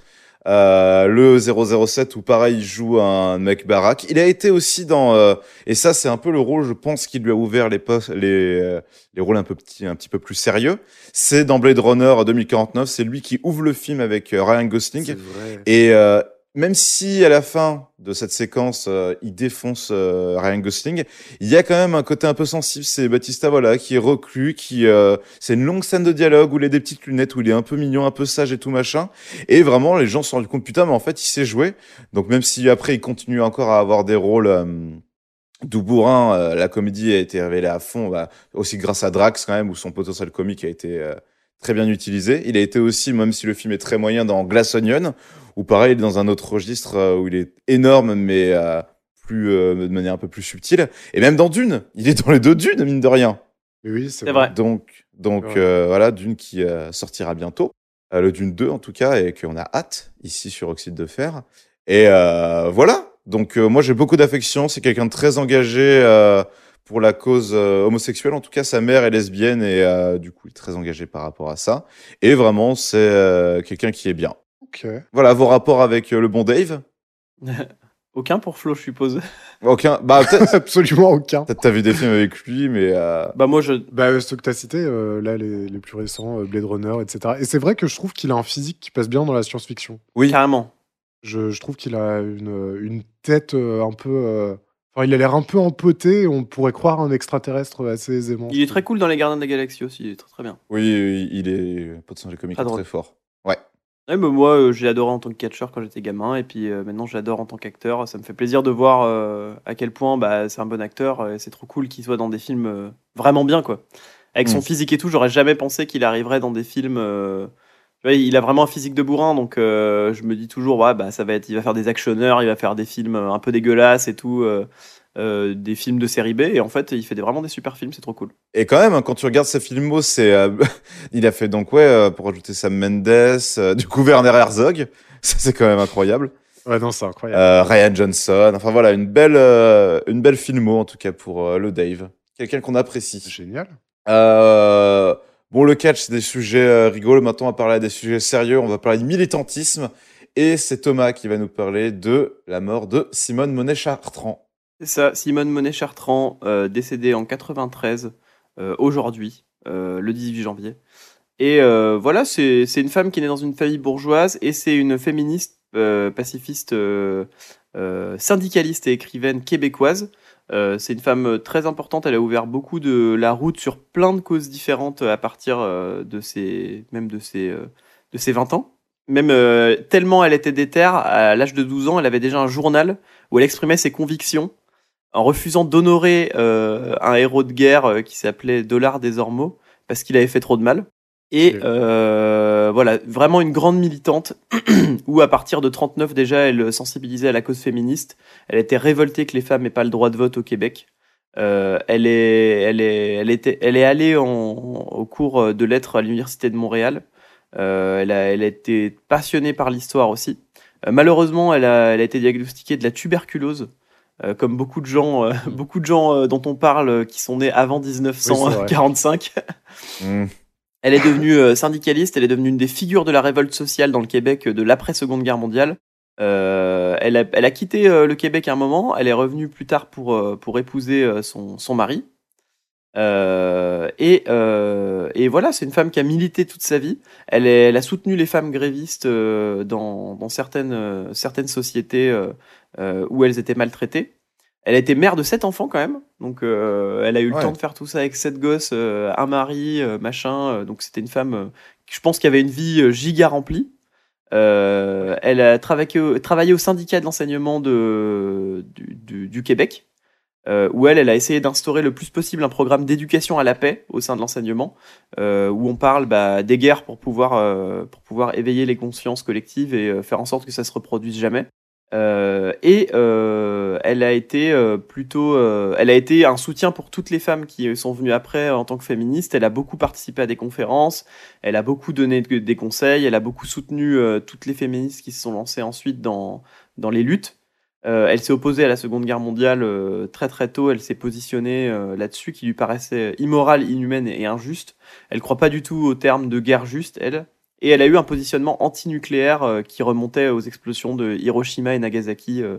euh, le 007, où pareil, il joue un mec baraque. Il a été aussi dans, euh, et ça, c'est un peu le rôle, je pense, qui lui a ouvert les postes, les, euh, les rôles un peu petits, un petit peu plus sérieux. C'est dans Blade Runner 2049. C'est lui qui ouvre le film avec euh, Ryan Gosling. Et euh, même si à la fin de cette séquence, euh, il défonce euh, Ryan Gosling, il y a quand même un côté un peu sensible. C'est Batista, voilà, qui est reclus, qui euh, c'est une longue scène de dialogue où il a des petites lunettes, où il est un peu mignon, un peu sage et tout machin. Et vraiment, les gens se sont compte, putain, mais en fait, il sait jouer. Donc même si après, il continue encore à avoir des rôles. euh, Bourrin, euh, la comédie a été révélée à fond, bah, aussi grâce à Drax quand même, où son potentiel comique a été euh, très bien utilisé. Il a été aussi, même si le film est très moyen, dans Glass Onion, où pareil, il est dans un autre registre euh, où il est énorme, mais euh, plus euh, de manière un peu plus subtile. Et même dans Dune, il est dans les deux Dunes, mine de rien. Oui, c'est vrai. vrai. Donc, donc euh, voilà, Dune qui euh, sortira bientôt. Euh, le Dune 2 en tout cas, et qu'on a hâte ici sur Oxyde de Fer. Et euh, voilà. Donc euh, moi j'ai beaucoup d'affection. C'est quelqu'un de très engagé euh, pour la cause euh, homosexuelle. En tout cas, sa mère est lesbienne et euh, du coup il est très engagé par rapport à ça. Et vraiment, c'est euh, quelqu'un qui est bien. Voilà vos rapports avec euh, le bon Dave. <laughs> Aucun pour Flo, je suppose. Aucun. Bah <laughs> peut-être. Absolument aucun. Peut-être t'as vu des films avec lui, mais euh, Bah moi, je... Bah, euh, ceux que tu as cités, euh, là, les, les plus récents, euh, Blade Runner, etc. Et c'est vrai que je trouve qu'il a un physique qui passe bien dans la science-fiction. oui. carrément. Je, je trouve qu'il a une, une tête euh, un peu. euh, Enfin, il a l'air un peu empoté. On pourrait croire un extraterrestre assez aisément. Il est très cool dans Les Gardiens de la Galaxie aussi, il est très très bien. Oui, il est potentiel comique Très drôle. très fort. Ouais. Mais moi, euh, j'ai adoré en tant que catcheur quand j'étais gamin, et puis euh, maintenant, j'adore en tant qu'acteur. Ça me fait plaisir de voir euh, à quel point bah, c'est un bon acteur, et c'est trop cool qu'il soit dans des films vraiment bien, quoi. Avec son Mm. physique et tout, j'aurais jamais pensé qu'il arriverait dans des films. il a vraiment un physique de bourrin, donc je me dis toujours, ouais, bah, ça va être, il va faire des actionneurs, il va faire des films un peu dégueulasses et tout, euh, des films de série B, et en fait, il fait des, vraiment des super films, c'est trop cool. Et quand même, hein, quand tu regardes ses filmos, c'est, euh, <laughs> il a fait donc ouais, euh, pour ajouter Sam Mendes, euh, du coup Werner Herzog, <laughs> ça c'est quand même incroyable. Ouais, non, c'est incroyable. Euh, Ryan Johnson, enfin voilà, une belle, euh, une belle filmo en tout cas pour euh, le Dave, quelqu'un qu'on apprécie. Génial. Euh, bon, le catch, c'est des sujets euh, rigolos. Maintenant, on va parler à des sujets sérieux. On va parler de militantisme. Et c'est Thomas qui va nous parler de la mort de Simone Monet-Chartrand. C'est ça, Simone Monet-Chartrand, euh, décédée en 93, euh, aujourd'hui, euh, le 18 janvier. Et euh, voilà, c'est une femme qui est née dans une famille bourgeoise et c'est une féministe, euh, pacifiste, syndicaliste et écrivaine québécoise. C'est une femme très importante, elle a ouvert beaucoup de la route sur plein de causes différentes à partir de ses, même de ses, de ses 20 ans. Même tellement elle était déterre, à l'âge de 12 ans, elle avait déjà un journal où elle exprimait ses convictions en refusant d'honorer euh, un héros de guerre euh, qui s'appelait Dollar des Ormeaux parce qu'il avait fait trop de mal. Et euh, voilà, vraiment une grande militante <clears throat> où à partir de 39 déjà, elle sensibilisait à la cause féministe. Elle était révoltée que les femmes n'aient pas le droit de vote au Québec. Euh, elle est, elle est, elle était, elle est allée en, au cours de lettres à l'université de Montréal. Euh, elle a, elle a été passionnée par l'histoire aussi. Malheureusement, elle a, elle a été diagnostiquée de la tuberculose, euh, comme beaucoup de gens, euh, beaucoup de gens euh, dont on parle qui sont nés avant 1945. Hmm. Elle est devenue syndicaliste, elle est devenue une des figures de la révolte sociale dans le Québec de l'après-seconde guerre mondiale. Elle, a, elle a quitté le Québec un moment, elle est revenue plus tard pour, pour épouser son, son mari. Et, et voilà, c'est une femme qui a milité toute sa vie. Elle, est- elle a soutenu les femmes grévistes dans, dans certaines, certaines sociétés où elles étaient maltraitées. Elle a été mère de sept enfants quand même, donc euh, elle a eu le Ouais. temps de faire tout ça avec sept gosses, euh, un mari, euh, machin. euh, donc c'était une femme, euh, je pense, qui avait une vie euh, giga remplie. Euh, elle a travaillé au, travaillé au syndicat de l'enseignement de, du, du- du Québec, euh, où elle, elle a essayé d'instaurer le plus possible un programme d'éducation à la paix au sein de l'enseignement, euh, où on parle bah, des guerres pour pouvoir, euh, pour pouvoir éveiller les consciences collectives et euh, faire en sorte que ça se reproduise jamais. Euh, et euh, elle a été euh, plutôt, elle a été un soutien pour toutes les femmes qui sont venues après en tant que féministes. Elle a beaucoup participé à des conférences, elle a beaucoup donné de- des conseils, elle a beaucoup soutenu toutes les féministes qui se sont lancées ensuite dans dans les luttes. Elle s'est opposée à la Seconde Guerre mondiale très très tôt. Elle s'est positionnée là-dessus, qui lui paraissait immorale, inhumaine et injuste. Elle croit pas du tout au terme de guerre juste, elle. Et elle a eu un positionnement antinucléaire euh, qui remontait aux explosions de Hiroshima et Nagasaki euh,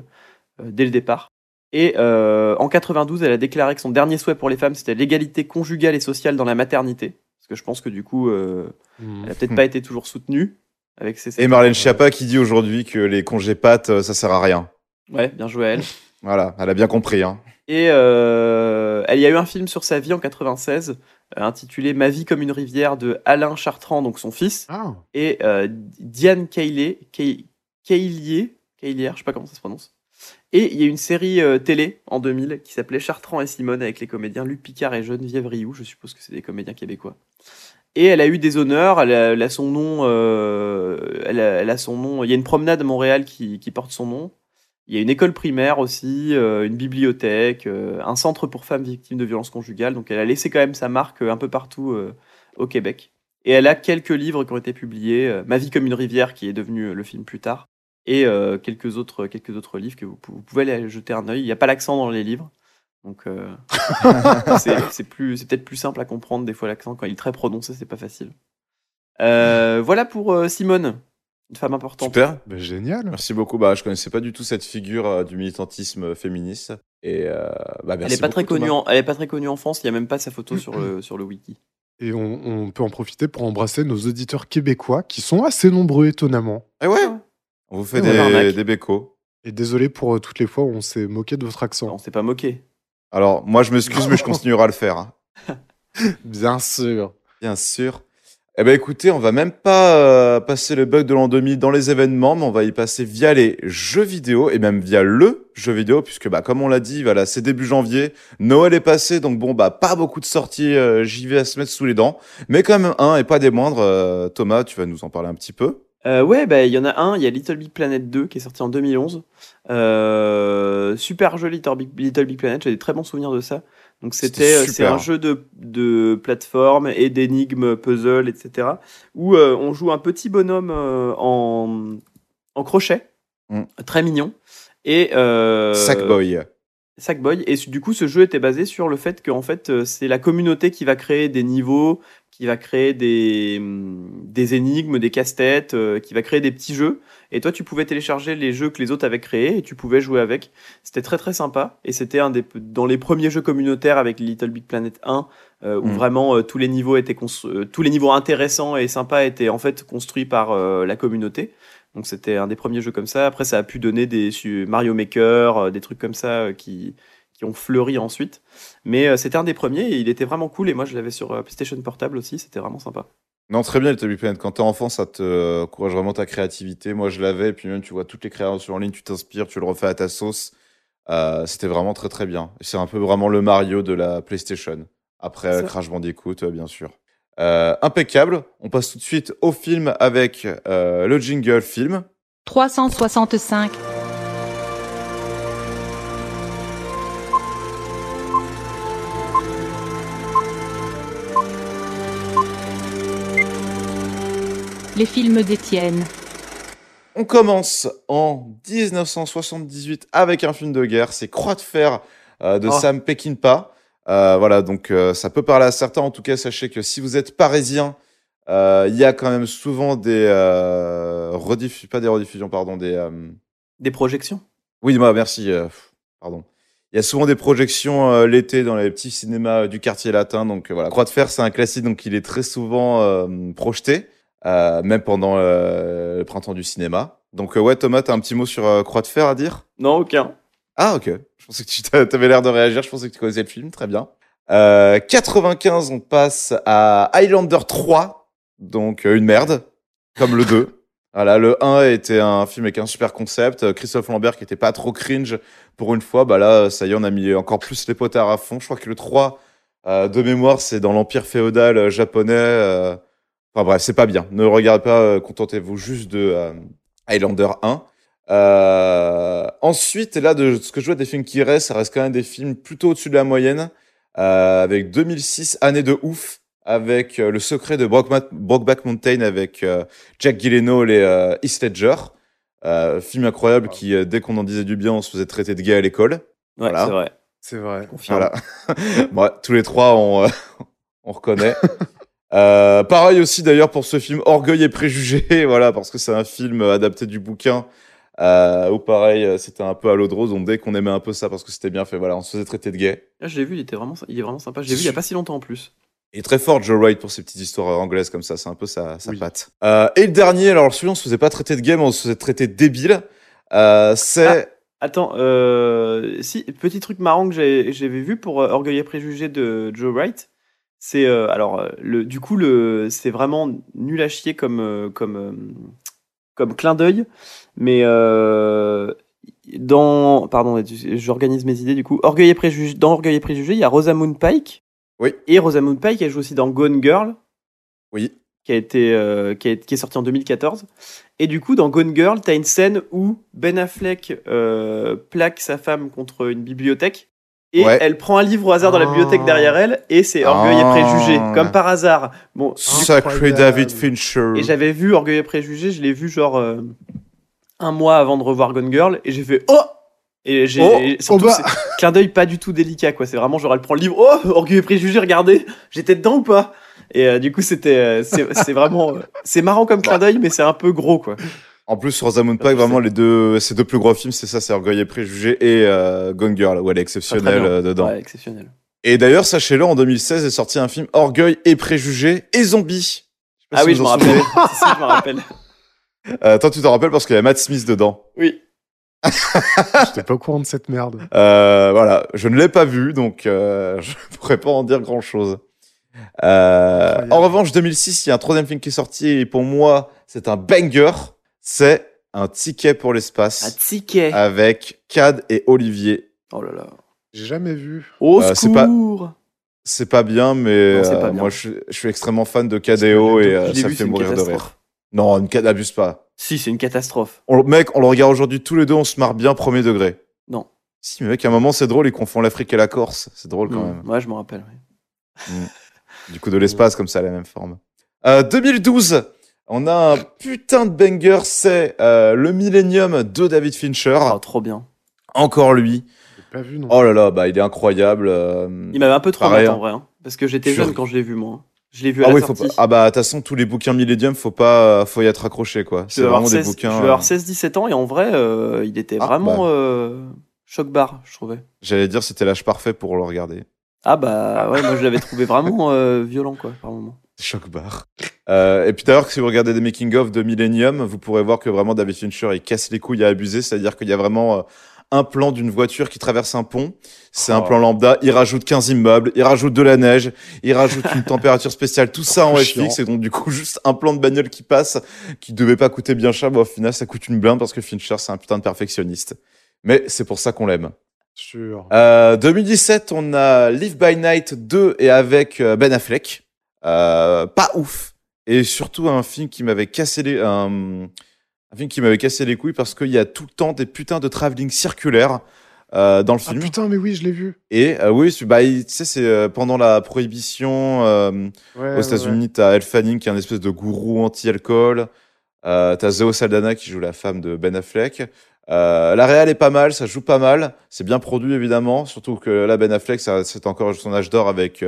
euh, dès le départ. Et euh, en 92, elle a déclaré que son dernier souhait pour les femmes, c'était l'égalité conjugale et sociale dans la maternité. Parce que je pense que du coup, euh, Hmm. elle a peut-être pas été toujours soutenue avec ses. Et Marlène Schiappa qui dit aujourd'hui que les congés pattes, euh, ça sert à rien. Ouais, bien joué à elle. <laughs> Voilà, elle a bien compris. Hein. Et euh, elle y a eu un film sur sa vie en 96 euh, intitulé Ma vie comme une rivière de Alain Chartrand, donc son fils, Ah, et euh, Diane Caillier, Caillier, Caillier, je sais pas comment ça se prononce. Et il y a une série euh, télé en 2000 qui s'appelait Chartrand et Simone avec les comédiens Luc Picard et Geneviève Rioux. Je suppose que c'est des comédiens québécois. Et elle a eu des honneurs. Elle a, elle a son nom. euh, elle, a, elle a son nom. Il y a une promenade à Montréal qui, qui porte son nom. Il y a une école primaire aussi, euh, une bibliothèque, euh, un centre pour femmes victimes de violences conjugales. Donc elle a laissé quand même sa marque euh, un peu partout au Québec. Et elle a quelques livres qui ont été publiés. Ma vie comme une rivière, qui est devenu le film plus tard. Et quelques, autres, quelques autres livres que vous, pou- vous pouvez aller jeter un œil. Il n'y a pas l'accent dans les livres. Donc <laughs> c'est peut-être plus simple à comprendre des fois l'accent. Quand il est très prononcé, c'est pas facile. Euh, voilà pour euh, Simone, une femme importante. Super. Bah, génial. Merci beaucoup. Bah, je connaissais pas du tout cette figure euh, du militantisme féministe. Et euh, bah, Elle merci est pas très connue. En, elle est pas très connue en France. Il y a même pas sa photo sur le <clears throat> sur le wiki. Et on, on peut en profiter pour embrasser nos auditeurs québécois qui sont assez nombreux étonnamment. Eh ouais? On vous fait des, des bécos. Et désolé pour euh, toutes les fois où on s'est moqué de votre On accent. s'est pas moqué. Alors, moi, je m'excuse, mais je <laughs> continuerai à le faire. hein. Bien sûr. Bien sûr. Eh ben écoutez, on va même pas euh, passer le bug de l'an 2000 dans les événements, mais on va y passer via les jeux vidéo et même via le jeu vidéo, puisque bah comme on l'a dit, voilà, c'est début janvier, Noël est passé, donc bon bah pas beaucoup de sorties euh, JV à se mettre sous les dents, mais quand même un et pas des moindres. euh, Thomas, tu vas nous en parler un petit peu. Ouais, bah, il y en a un, il y a Little Big Planet 2 qui est sorti en 2011. Euh, super jeu Little Big, Little Big Planet, j'ai des très bons souvenirs de ça. Donc C'était euh, c'est un jeu de, de plateforme et d'énigmes, puzzle, etc. Où euh, on joue un petit bonhomme euh, en, en crochet, Mm. très mignon. Et euh, Sackboy. Sackboy. Et du coup, ce jeu était basé sur le fait que en fait, c'est la communauté qui va créer des niveaux, qui va créer des, des énigmes, des casse-têtes, euh, qui va créer des petits jeux. Et toi, tu pouvais télécharger les jeux que les autres avaient créés et tu pouvais jouer avec. C'était très très sympa. Et c'était un des dans les premiers jeux communautaires avec Little Big Planet 1, euh, où Mm. vraiment euh, tous les niveaux étaient euh, tous les niveaux intéressants et sympas étaient en fait construits par euh, la communauté. Donc c'était un des premiers jeux comme ça. Après, ça a pu donner des su- Mario Maker, euh, des trucs comme ça qui qui ont fleuri ensuite. Mais euh, c'était un des premiers et il était vraiment cool. Et moi, je l'avais sur euh, PlayStation Portable aussi. C'était vraiment sympa. Non, très bien, Little Big Planet. Quand t'es enfant, ça te euh, encourage vraiment ta créativité. Moi, je l'avais, et puis même, tu vois toutes les créations en ligne, tu t'inspires, tu le refais à ta sauce. Euh, C'était vraiment très très bien. C'est un peu vraiment le Mario de la PlayStation. Après Crash Bandicoot, bien sûr. Euh, impeccable. On passe tout de suite au film avec euh, le jingle film. 365. Les films d'Étienne. On commence en 1978 avec un film de guerre, c'est Croix de fer euh, de Oh. Sam Peckinpah. Euh, voilà, donc euh, ça peut parler à certains. En tout cas, sachez que si vous êtes parisien, euh, il y a quand même souvent des euh, rediffusions, pas des rediffusions, pardon, des. euh, Des projections? Oui, moi, merci. euh, pff, pardon. Il y a souvent des projections euh, l'été dans les petits cinémas euh, du quartier latin. Donc euh, voilà, Croix de fer, c'est un classique, donc il est très souvent euh, projeté, euh, même pendant euh, le printemps du cinéma. Donc euh, ouais, Thomas, t'as un petit mot sur Croix de fer à dire? Non, aucun. Ah ok. Je pensais que tu t'avais l'air de réagir. Je pensais que tu connaissais le film. Très bien. Euh, 95, on passe à Highlander 3. Donc une merde, comme le 2. <laughs> Voilà, le 1 était un film avec un super concept. Christophe Lambert qui était pas trop cringe pour une fois. Bah là, ça y est, on a mis encore plus les potards à fond. Je crois que le 3, euh, de mémoire, c'est dans l'empire féodal japonais. euh. Enfin bref, c'est pas bien. Ne regardez pas, euh, contentez-vous juste de euh, Highlander 1. Euh, ensuite, là, de ce que je vois des films qui restent, ça reste quand même des films plutôt au-dessus de la moyenne, euh, avec 2006, année de ouf, avec euh, Le secret de Brokeback, Brokeback Mountain avec euh, Jack Gyllenhaal et euh, Heath Ledger. Euh, film incroyable qui, euh, dès qu'on en disait du bien, on se faisait traiter de gay à l'école. Ouais, Voilà. c'est vrai. C'est vrai. Voilà. <laughs> Bon, tous les trois, on, euh, <laughs> on reconnaît. <laughs> Euh, pareil aussi d'ailleurs pour ce film Orgueil et préjugés, <laughs> voilà, parce que c'est un film adapté du bouquin. Euh, où pareil, euh, c'était un peu à l'eau de rose, donc dès qu'on aimait un peu ça parce que c'était bien fait, voilà, on se faisait traiter de gay. Là, je l'ai vu, il, était vraiment, il est vraiment sympa. Je l'ai vu il y a pas si longtemps en plus. Il est très fort, Joe Wright, pour ces petites histoires anglaises comme ça, c'est un peu sa, sa Oui. patte. Euh, et le dernier, alors celui-là, on se faisait pas traiter de gay, mais on se faisait traiter de débile. Euh, c'est. Attends, euh, si, petit truc marrant que j'avais vu pour Orgueil et Préjugés de Joe Wright, c'est euh, alors euh, le, du coup le, c'est vraiment nul à chier comme euh, comme comme clin d'œil, mais euh, dans. Pardon, j'organise mes idées du coup. Orgueil et préjugé. Dans Orgueil et préjugé, il y a Rosamund Pike. Oui. Et Rosamund Pike, elle joue aussi dans Gone Girl, Oui. qui, a été, euh, qui, a- qui est sorti en 2014. Et du coup, dans Gone Girl, t'as une scène où Ben Affleck plaque sa femme contre une bibliothèque. Et Ouais. elle prend un livre au hasard dans la Ah. bibliothèque derrière elle, et c'est Orgueil et Ah. préjugé, comme par hasard. Bon, Sacré. David Fincher. et j'avais vu Orgueil et Préjugés, je l'ai vu genre euh, un mois avant de revoir Gone Girl, et j'ai fait Oh Et j'ai Oh, et surtout, oh bah. clin d'œil pas du tout délicat, quoi. C'est vraiment genre, elle prend le livre, Oh Orgueil et Préjugés, regardez J'étais dedans ou pas? Et euh, du coup, c'était. euh, c'est c'est vraiment. euh, c'est marrant comme clin d'œil, mais c'est un peu gros, quoi. En plus, Rosamund Ah, Pike, vraiment, les deux, ses deux plus gros films, c'est ça, c'est Orgueil et Préjugés et euh, Gone Girl, où elle est Très, très exceptionnelle euh, dedans. Ouais, exceptionnel. Et d'ailleurs, sachez-le, en 2016 est sorti un film Orgueil et Préjugés et Zombies. Ah si oui, je me rappelle. si, <laughs> je me rappelle. Euh, toi, tu t'en rappelles parce qu'il y a Matt Smith dedans. Oui. <laughs> J'étais pas au courant de cette merde. Euh, voilà, je ne l'ai pas vu, donc euh, <laughs> je ne pourrais pas en dire grand-chose. Euh, en revanche, 2006, il y a un troisième film qui est sorti et pour moi, c'est un banger. C'est un ticket pour Un l'espace ticket. avec Cad et Olivier. Oh là là. J'ai jamais vu. Au Euh, c'est pas- secours C'est pas bien, mais Non, pas euh, bien. moi, je, je suis extrêmement fan de j'ai- et euh, ça me fait mourir de rire. catastrophe. Non, ne Cad abuse pas. Si, c'est une catastrophe. On, mec, on le regarde aujourd'hui tous les deux, on se marre bien premier degré. Non. Si, mais mec, à un moment, c'est drôle, ils confondent l'Afrique et la Corse. C'est drôle quand Mm. même. Ouais, je me rappelle. oui. Du coup, de l'espace, comme ça, la même forme. Euh, 2012, on a un putain de banger, c'est euh, le Millennium de David Fincher. Oh, trop bien. Encore lui. J'ai pas vu non. Oh là là, bah, il est incroyable. euh, Il m'avait un peu trop en hein. vrai. hein, parce que j'étais jeune quand je l'ai vu, moi. hein. Je l'ai vu à Ah la oui, faut sortie. pas... ah bah, de toute façon, tous les bouquins Millennium, faut pas, faut y être accroché, quoi. Je C'est vraiment des 16 bouquins. je devais avoir euh, 16-17 ans et en vrai, euh, il était Ah, vraiment bah. euh, choc-barre, je trouvais. J'allais dire, c'était l'âge parfait pour le regarder. Ah bah ouais, moi je l'avais trouvé vraiment euh, violent, quoi, par moment. Choc bar. Euh, et puis d'ailleurs, si vous regardez des making-of de Millennium, vous pourrez voir que vraiment David Fincher, il casse les couilles à abuser. C'est-à-dire qu'il y a vraiment euh, un plan d'une voiture qui traverse un pont. C'est un Oh. plan lambda. Il rajoute 15 immeubles, il rajoute de la neige, il rajoute une <laughs> température spéciale. Tout ça en Chiant. FX. Et donc, du coup, juste un plan de bagnole qui passe, qui devait pas coûter bien cher. Mais au final, ça coûte une blinde parce que Fincher, c'est un putain de perfectionniste. Mais c'est pour ça qu'on l'aime. Sûr. Euh, 2017, on a Live by Night 2 et avec euh, Ben Affleck. Euh, pas ouf. Et surtout un film qui m'avait cassé les un, un film qui m'avait cassé les couilles parce qu'il y a tout le temps des putains de travelling circulaires euh, dans le Ah film. putain, mais oui, je l'ai vu. et euh, oui, c'est- bah, tu sais, c'est euh, pendant la prohibition Ouais, aux ouais, États-Unis, t'as Elle Fanning qui est un espèce de gourou anti-alcool. T'as Zoe Saldana qui joue la femme de Ben Affleck. La réal est pas mal, ça joue pas mal. C'est bien produit évidemment, surtout que là Ben Affleck, c'est encore son âge d'or avec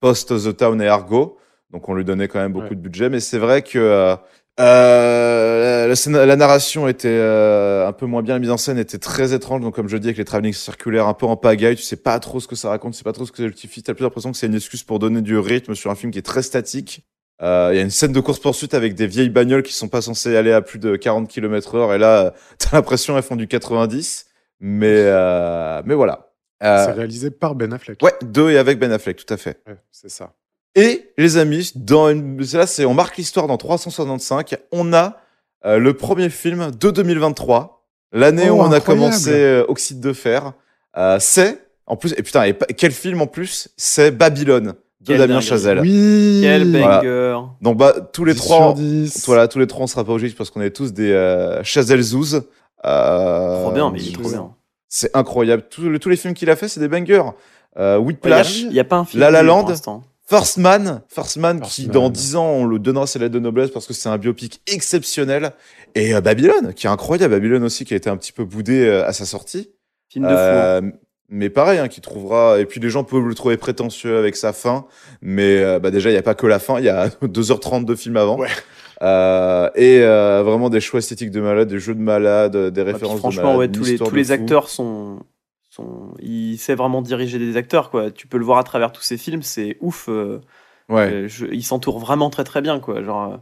Post The Town et Argo. Donc on lui donnait quand même beaucoup Ouais. de budget, mais c'est vrai que euh, euh, la, la narration était euh, un peu moins bien, la mise en scène était très étrange. Donc comme je dis, avec les travelling circulaires un peu en pagaille, tu sais pas trop ce que ça raconte, tu sais pas trop ce que ça justifie. T'as plus l'impression que c'est une excuse pour donner du rythme sur un film qui est très statique. Euh, Il y a une scène de course-poursuite avec des vieilles bagnoles qui sont pas censées aller à plus de 40 km heure. Et là, <laughs> t'as l'impression qu'elles font du 90. Mais, euh, mais voilà. Euh, C'est réalisé par Ben Affleck. ouais, deux et avec Ben Affleck, tout à fait. Ouais, c'est ça. Et les amis, dans une... là, c'est on marque l'histoire dans 365. On a euh, le premier film de 2023, l'année Oh, où on a commencé euh, Oxyde de fer. Euh, c'est en plus et putain, et quel film en plus C'est Babylone de Damien. Chazelle. Oui. Quel Voilà. banger Donc bah tous les 10 trois, sur 10. voilà, tous les trois, on sera pas obligés parce qu'on est tous des euh, Chazelle Zouz. Euh, Trop bien, mais il est trop bien. C'est incroyable. Tous, les- tous les films qu'il a fait, c'est des bangers. Euh, Il y a- Whiplash, il y a pas un film La La pour Land. First Man, First Man qui dans Man. 10 ans on le donnera ses lettres de noblesse parce que c'est un biopic exceptionnel et euh, Babylone qui est incroyable Babylone aussi qui a été un petit peu boudé euh, à sa sortie Film de fou. hein. Euh, mais pareil hein, qui trouvera et puis les gens peuvent le trouver prétentieux avec sa fin mais euh, bah déjà il y a pas que la fin il y a <laughs> 2h30 de film avant Ouais. Euh, et euh, vraiment des choix esthétiques de malade des jeux de malade des Ouais, puis références de franchement, malade ouais, tous les, histoire tous de les fou. acteurs sont, sont. Il sait vraiment diriger des acteurs, quoi. Tu peux le voir à travers tous ces films, c'est ouf. euh, ouais euh, je- il s'entoure vraiment très très bien, quoi. Genre.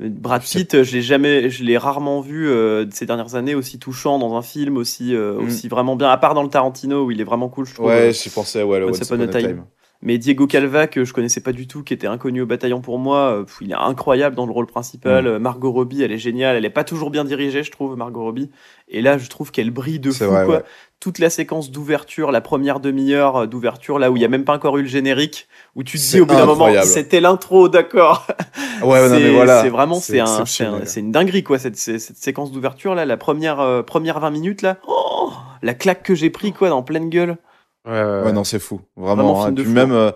Brad Pitt, je l'ai jamais, je l'ai rarement vu euh, ces dernières années aussi touchant dans un film, aussi, euh, Mm. aussi vraiment bien. À part dans le Tarantino où il est vraiment cool, je trouve. ouais euh, j'y pensais ouais le Once Upon a Time. Time Mais Diego Calva, que je connaissais pas du tout, qui était inconnu au bataillon pour moi, euh, pff, il est incroyable dans le rôle principal. Mm. Euh, Margot Robbie, elle est géniale. Elle est pas toujours bien dirigée, je trouve, Margot Robbie. Et là, je trouve qu'elle brille de fou, vrai, quoi. ouais. Toute la séquence d'ouverture, la première demi-heure euh, d'ouverture, là où il y a même pas encore eu le générique, où tu te dis au bout d'un moment, c'était l'intro, d'accord. Ouais, non, c'est mais voilà. c'est vraiment, C'est un, c'est un- une dinguerie, quoi, cette, cette, séquence d'ouverture, là, la première, euh, première 20 minutes, là. Oh, la claque que j'ai pris, quoi, dans pleine gueule. Ouais, ouais, Ouais, non, c'est fou. Vraiment. Vraiment hein. film de Puis fou. même, euh,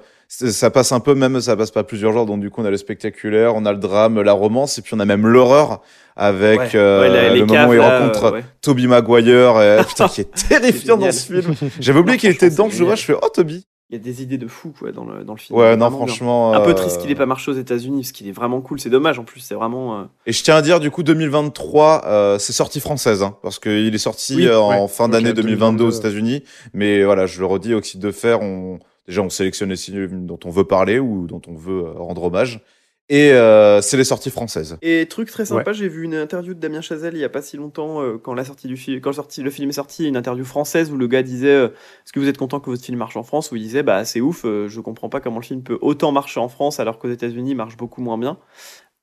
ça passe un peu, même, ça passe pas plusieurs genres. Donc, du coup, on a le spectaculaire, on a le drame, la romance, et puis on a même l'horreur avec Ouais. euh, Ouais, la- les le moment où il rencontre euh, ouais. Toby Maguire, et, <laughs> putain, qui est terrifiant dans ce film. J'avais oublié qu'il était dedans, je vois, je fais, oh, Toby. Il y a des idées de fou, quoi, dans le, dans le film. Ouais, non, franchement. Un peu euh, triste qu'il ait pas marché aux États-Unis, parce qu'il est vraiment cool. C'est dommage, en plus, c'est vraiment. euh, Et je tiens à dire, du coup, 2023, euh, c'est sortie française, hein, parce qu'il est sorti Oui, euh, en ouais. fin d'année 2022 aux 2022. États-Unis. Mais voilà, je le redis, Oxyde de Fer, on, déjà, on sélectionne les films dont on veut parler ou dont on veut euh, rendre hommage. Et euh, c'est les sorties françaises. Et truc très sympa, j'ai vu une interview de Damien Chazelle il y a pas si longtemps euh, quand la sortie du film, quand le, sorti, le film est sorti, une interview française où le gars disait euh, Est-ce que vous êtes content que votre film marche en France? Où il disait Bah c'est ouf, euh, je comprends pas comment le film peut autant marcher en France alors qu'aux États-Unis il marche beaucoup moins bien.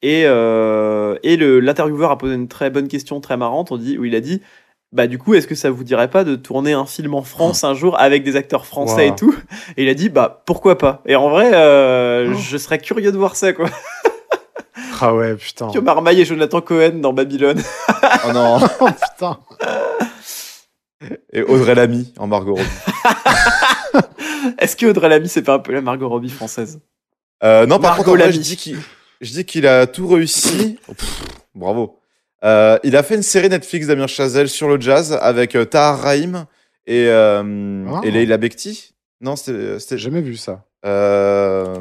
Et, euh, et l'intervieweur a posé une très bonne question, très marrante, on dit, où il a dit bah du coup, est-ce que ça vous dirait pas de tourner un film en France un jour avec des acteurs français Wow. et tout? Et il a dit bah pourquoi pas? Et en vrai, euh, Oh. je serais curieux de voir ça quoi. Ah ouais, putain. Que Marmaille et Jonathan Cohen dans Babylone. Oh non <laughs> Oh putain. Et Audrey Lamy en Margot Robbie. <laughs> Est-ce que Audrey Lamy c'est pas un peu la Margot Robbie française? Euh, non, par Margot contre, en vrai, je dis qu'il a tout réussi. Pff, bravo. Euh, il a fait une série Netflix Damien Chazelle sur le jazz avec euh, Tahar Rahim et, euh, Ah. et Leila Bekti. Non, c'était. c'était- jamais vu ça. Euh,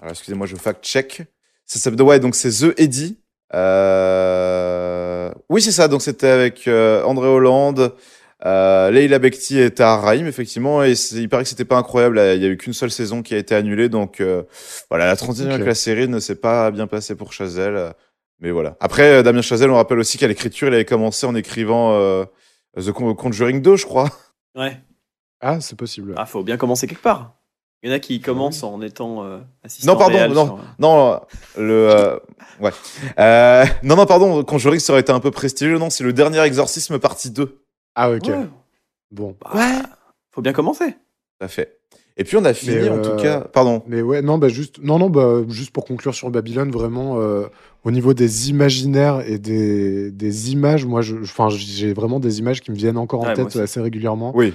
alors, excusez-moi, je fact-check. Ça s'appelle, ouais, donc c'est The Eddie. Euh, oui, c'est ça. Donc c'était avec euh, André Hollande, euh, Leila Bekti et Tahar Rahim, effectivement. Et il paraît que c'était pas incroyable. Il y a eu qu'une seule saison qui a été annulée. Donc euh, voilà, la transition Ok. avec la série ne s'est pas bien passée pour Chazelle. Mais voilà. Après, euh, Damien Chazelle, on rappelle aussi qu'à l'écriture, il avait commencé en écrivant euh, The Con- Conjuring 2, je crois. Ouais. Ah, c'est possible. Ah, faut bien commencer quelque part. Il y en a qui commencent en étant euh, assistant Non, pardon, réel non. sur, Non, le. euh, ouais. Euh, non, non, pardon, Conjuring, ça aurait été un peu prestigieux. Non, c'est le dernier exorcisme partie 2. Tout Ah, ok. ouais. Bon. Bah, Faut bien commencer. à fait. Et puis on a fini, Mais, en tout euh, cas. Pardon. Mais ouais, non, bah juste, non, non, bah juste pour conclure sur Babylone, vraiment, euh, au niveau des imaginaires et des, des images, moi, je, enfin, j'ai vraiment des images qui me viennent encore en Ouais, moi tête assez régulièrement. Oui.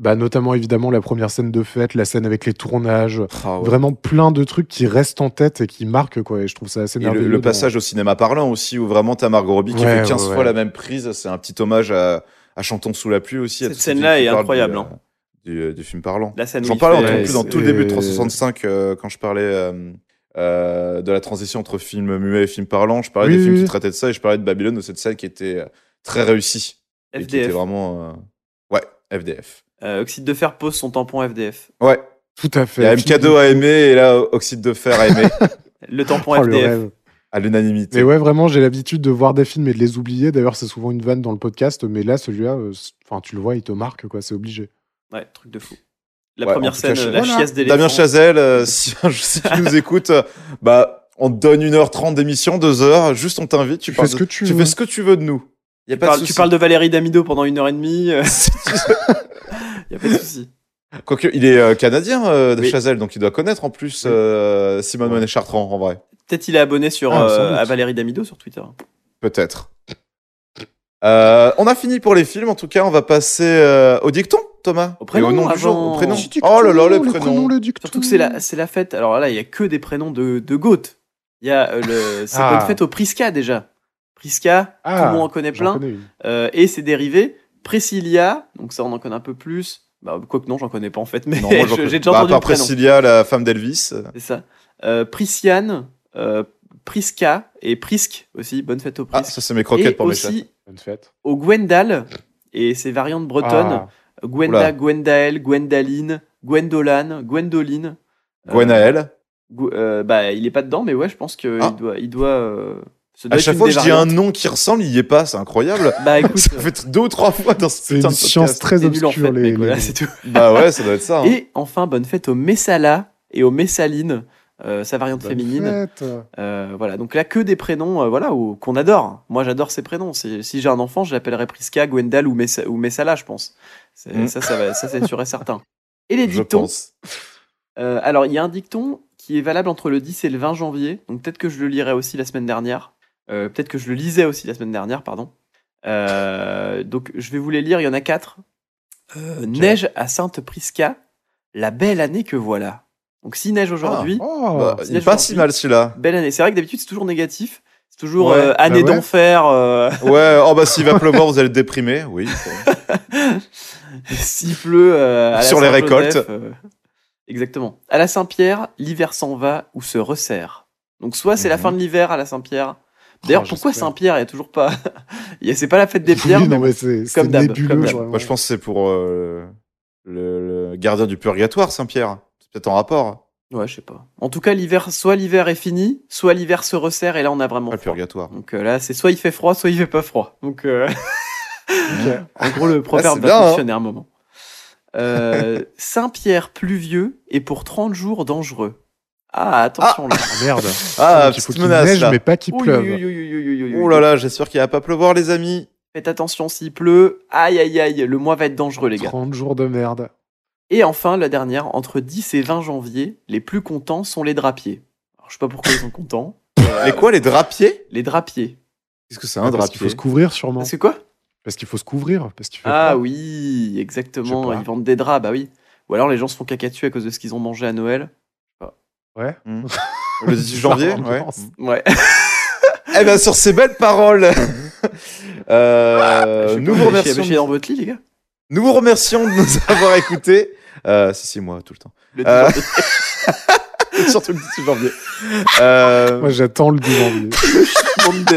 Bah, notamment évidemment la première scène de fête, la scène avec les tournages, Ah ouais. vraiment plein de trucs qui restent en tête et qui marquent quoi. Et je trouve ça assez Et le, merveilleux. le dans- passage au cinéma parlant aussi, où vraiment t'as Margot Robbie qui Ouais, fait 15 ouais, fois ouais. la même prise. C'est un petit hommage à, à Chantons sous la pluie aussi. Cette scène-là est incroyable, Du, hein. Euh, du, euh, du film parlant. J'en parlais en plus dans c'est- tout le début de 365 euh, quand je parlais euh, euh, de la transition entre film muet et film parlant. Je parlais Oui, des films oui, qui traitaient de ça et je parlais de Babylone de cette scène qui était euh, très réussie. Et qui était FDF. vraiment. euh, Ouais, FDF. Euh, Oxyde de fer pose son tampon FDF. Ouais, Tout à fait. il y a Film MK2 de- à aimer et là, Oxyde de fer à aimer <laughs> Le tampon Oh, le FDF. rêve. à l'unanimité. Mais ouais, vraiment, j'ai l'habitude de voir des films et de les oublier. D'ailleurs, c'est souvent une vanne dans le podcast, mais là, celui-là, euh, enfin, tu le vois, il te marque, quoi. C'est obligé. Ouais, truc de fou. La Ouais, première cas, scène, je- la voilà. chiasse d'éléphant. Damien Chazelle, euh, <laughs> si, si tu nous écoutes, euh, bah, on te donne 1h30 d'émission, 2h, juste on t'invite, tu, Tu fais ce de- que tu tu veux. fais ce que tu veux de nous. Y a Tu pas parles, de tu parles de Valérie Damido pendant une heure et demie. euh, <laughs> <laughs> y a pas de souci. Quoique, il est euh, canadien, euh, de Oui. Chazelle, donc il doit connaître en plus Oui. euh, Simone Monet Chartrand, en vrai. Peut-être il est abonné sur, Ah, euh, à Valérie Damido sur Twitter. Peut-être. Euh, on a fini pour les films, en tout cas, on va passer euh, au dicton, Thomas. Au prénom, Et au nom du jour, au prénom. Petit Oh là là, le prénom, le. Surtout que c'est la, c'est la fête. Alors là, il y a que des prénoms de, de Goat. Il y a euh, le, <laughs> c'est Ah. bonne fête au Prisca déjà. Prisca, Ah, tout le monde en connaît plein. connais une. Euh, et ses dérivés. Priscilla, donc ça on en connaît un peu plus. Bah, quoique non, j'en connais pas en fait, mais Non, moi, j'ai déjà bah, entendu à le part prénom. Priscilla, la femme d'Elvis. C'est ça. Euh, Prisciane, euh, Prisca et Prisk aussi. Bonne fête au Ah, Prisk. ça, c'est mes croquettes et pour mes chats. Bonne fête. au Gwendal et ses variantes bretonnes. Ah, Gwenda, Oula. Gwendael, Gwendaline, Gwendolan, Gwendoline. Euh, Gwenaël. Gw- euh, bah, il est pas dedans, mais ouais, je pense qu'il Ah. doit, il doit, euh, À chaque fois que je dis un nom qui ressemble, il y est pas, c'est incroyable. Bah <laughs> écoute, Ça fait deux ou trois fois dans ce une science très en obscure, fait, les, mec, voilà, les- c'est tout. Bah ouais, ça doit être ça. hein. Et enfin, bonne fête au Messala et au Messaline, euh, sa variante Bonne féminine. Euh, voilà, donc là que des prénoms euh, voilà, qu'on adore. Moi j'adore ces prénoms. Si j'ai un enfant, je l'appellerai Priska, Gwendal ou, Messa- ou Messala, je pense. C'est- Mm. Ça, ça, va- ça c'est sûr et certain. Et les dictons. Euh, alors, il y a un dicton qui est valable entre le 10 et le 20 janvier. Donc, peut-être que je le lirai aussi la semaine dernière. Euh, peut-être que je le lisais aussi la semaine dernière, pardon. Euh, donc, je vais vous les lire. Il y en a quatre. Euh, Neige à Sainte-Prisca, la belle année que voilà. Donc, si neige aujourd'hui, Oh, Bah, il est pas si mal celui-là. belle année. C'est vrai que d'habitude, c'est toujours négatif. C'est toujours Ouais, euh, bah année ouais. d'enfer. euh, <laughs> Ouais, oh bah s'il va pleuvoir, vous allez être déprimé. Oui. <laughs> S'il pleut euh, à la Sur les récoltes. euh, exactement. À la Saint-Pierre, l'hiver s'en va ou se resserre. Donc soit c'est la Mhm. fin de l'hiver à la Saint-Pierre. D'ailleurs, Oh, pourquoi. Saint-Pierre Il y a toujours pas. <laughs> C'est pas la fête des pierres. Oui, mais non, bon. mais c'est c'est comme d'hab. Moi, je pense que c'est pour euh, le, le gardien du purgatoire, Saint-Pierre. C'est peut-être en rapport. Ouais, je sais pas. En tout cas, l'hiver, soit l'hiver est fini, soit l'hiver se resserre et là on a vraiment Pas le froid. purgatoire. Donc euh, là, c'est soit il fait froid, soit il fait pas froid. Donc euh, <laughs> en gros, le proverbe c'est va hein. fonctionner à un moment. Euh, <laughs> Saint-Pierre pluvieux et pour 30 jours dangereux. Ah, attention là. Ah, merde. Ah, Donc, il faut petite qu'il menace neige, là. mais pas qu'il pleuve. Oh là là, j'espère qu'il va pas pleuvoir, les amis. Faites attention s'il pleut. Aïe aïe aïe, le mois va être dangereux les gars. 30 jours de merde. Et enfin, la dernière, entre 10 et 20 janvier, les plus contents sont les drapiers. Alors, je sais pas pourquoi ils sont contents. Les quoi, les drapiers? Les drapiers. Qu'est-ce que c'est un Parce qu'il drapier faut se couvrir, sûrement. C'est quoi? Parce qu'il faut se couvrir. Parce qu'il fait Ah froid. oui, exactement. Ils vendent des draps, bah oui. Ou alors les gens se font caca dessus à cause de ce qu'ils ont mangé à Noël. Ouais. <laughs> Le 18 janvier Ça ouais. avance. Ouais. Eh ben, sur ces belles paroles, <laughs> euh, Je sais nous, vous remercions, dans votre lit, les gars. Nous vous remercions de nous avoir <laughs> écoutés. Euh, si, si, moi, tout le temps. Le Euh, 10 janvier. <laughs> Surtout le 18 janvier. Euh, Moi, j'attends le 10 <laughs> janvier.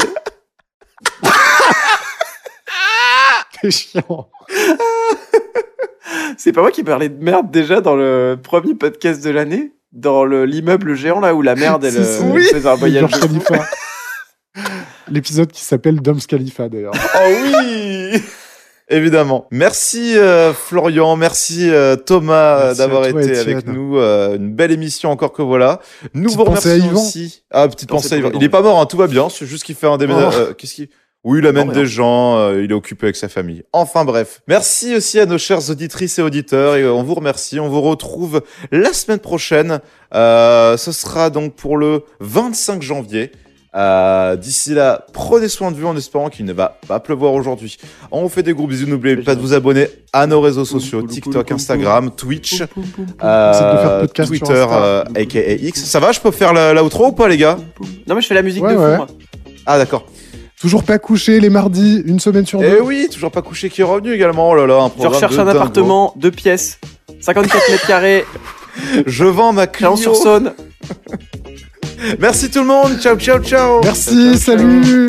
C'est chiant. C'est pas moi qui parlais de merde déjà dans le premier podcast de l'année Dans le- l'immeuble géant là où la merde elle Si, si. Oui. faisait un voyage. L'épisode qui s'appelle Dom's Khalifa, d'ailleurs. Oh oui Évidemment. Merci euh, Florian, merci euh, Thomas Merci d'avoir été avec nous. euh, une belle émission encore que voilà. Nous Petite vous remercions aussi. Ah, petite Pensée Yvan. Il est pas mort, hein, tout va bien. C'est juste qu'il fait un déménagement. Oh. euh, Qu'est-ce qu'il... Oui, il amène des gens, euh, il est occupé avec sa famille. Enfin bref. Merci aussi à nos chères auditrices et auditeurs et euh, on vous remercie. On vous retrouve la semaine prochaine. Euh, ce sera donc pour le 25 janvier. Euh, D'ici là, prenez soin de vous en espérant qu'il ne va pas pleuvoir aujourd'hui. On vous fait des gros bisous. N'oubliez pas de vous abonner à nos réseaux sociaux TikTok, Instagram, Twitch, euh, sur Twitter, Insta. euh, aka X. Ça va Je peux faire la- l'outro ou pas, les gars? Non mais je fais la musique Ouais, de fond ouais. moi. Ah, d'accord. Toujours pas couché les mardis, une semaine sur Eh deux. oui, toujours pas couché qui est revenu également. Oh là là, un Je recherche de un dingo. appartement, deux pièces, 54 mètres carrés, <laughs> Je vends ma Clio. Chalon-sur-Saône. Merci tout le monde. Ciao, ciao, ciao. Merci, salut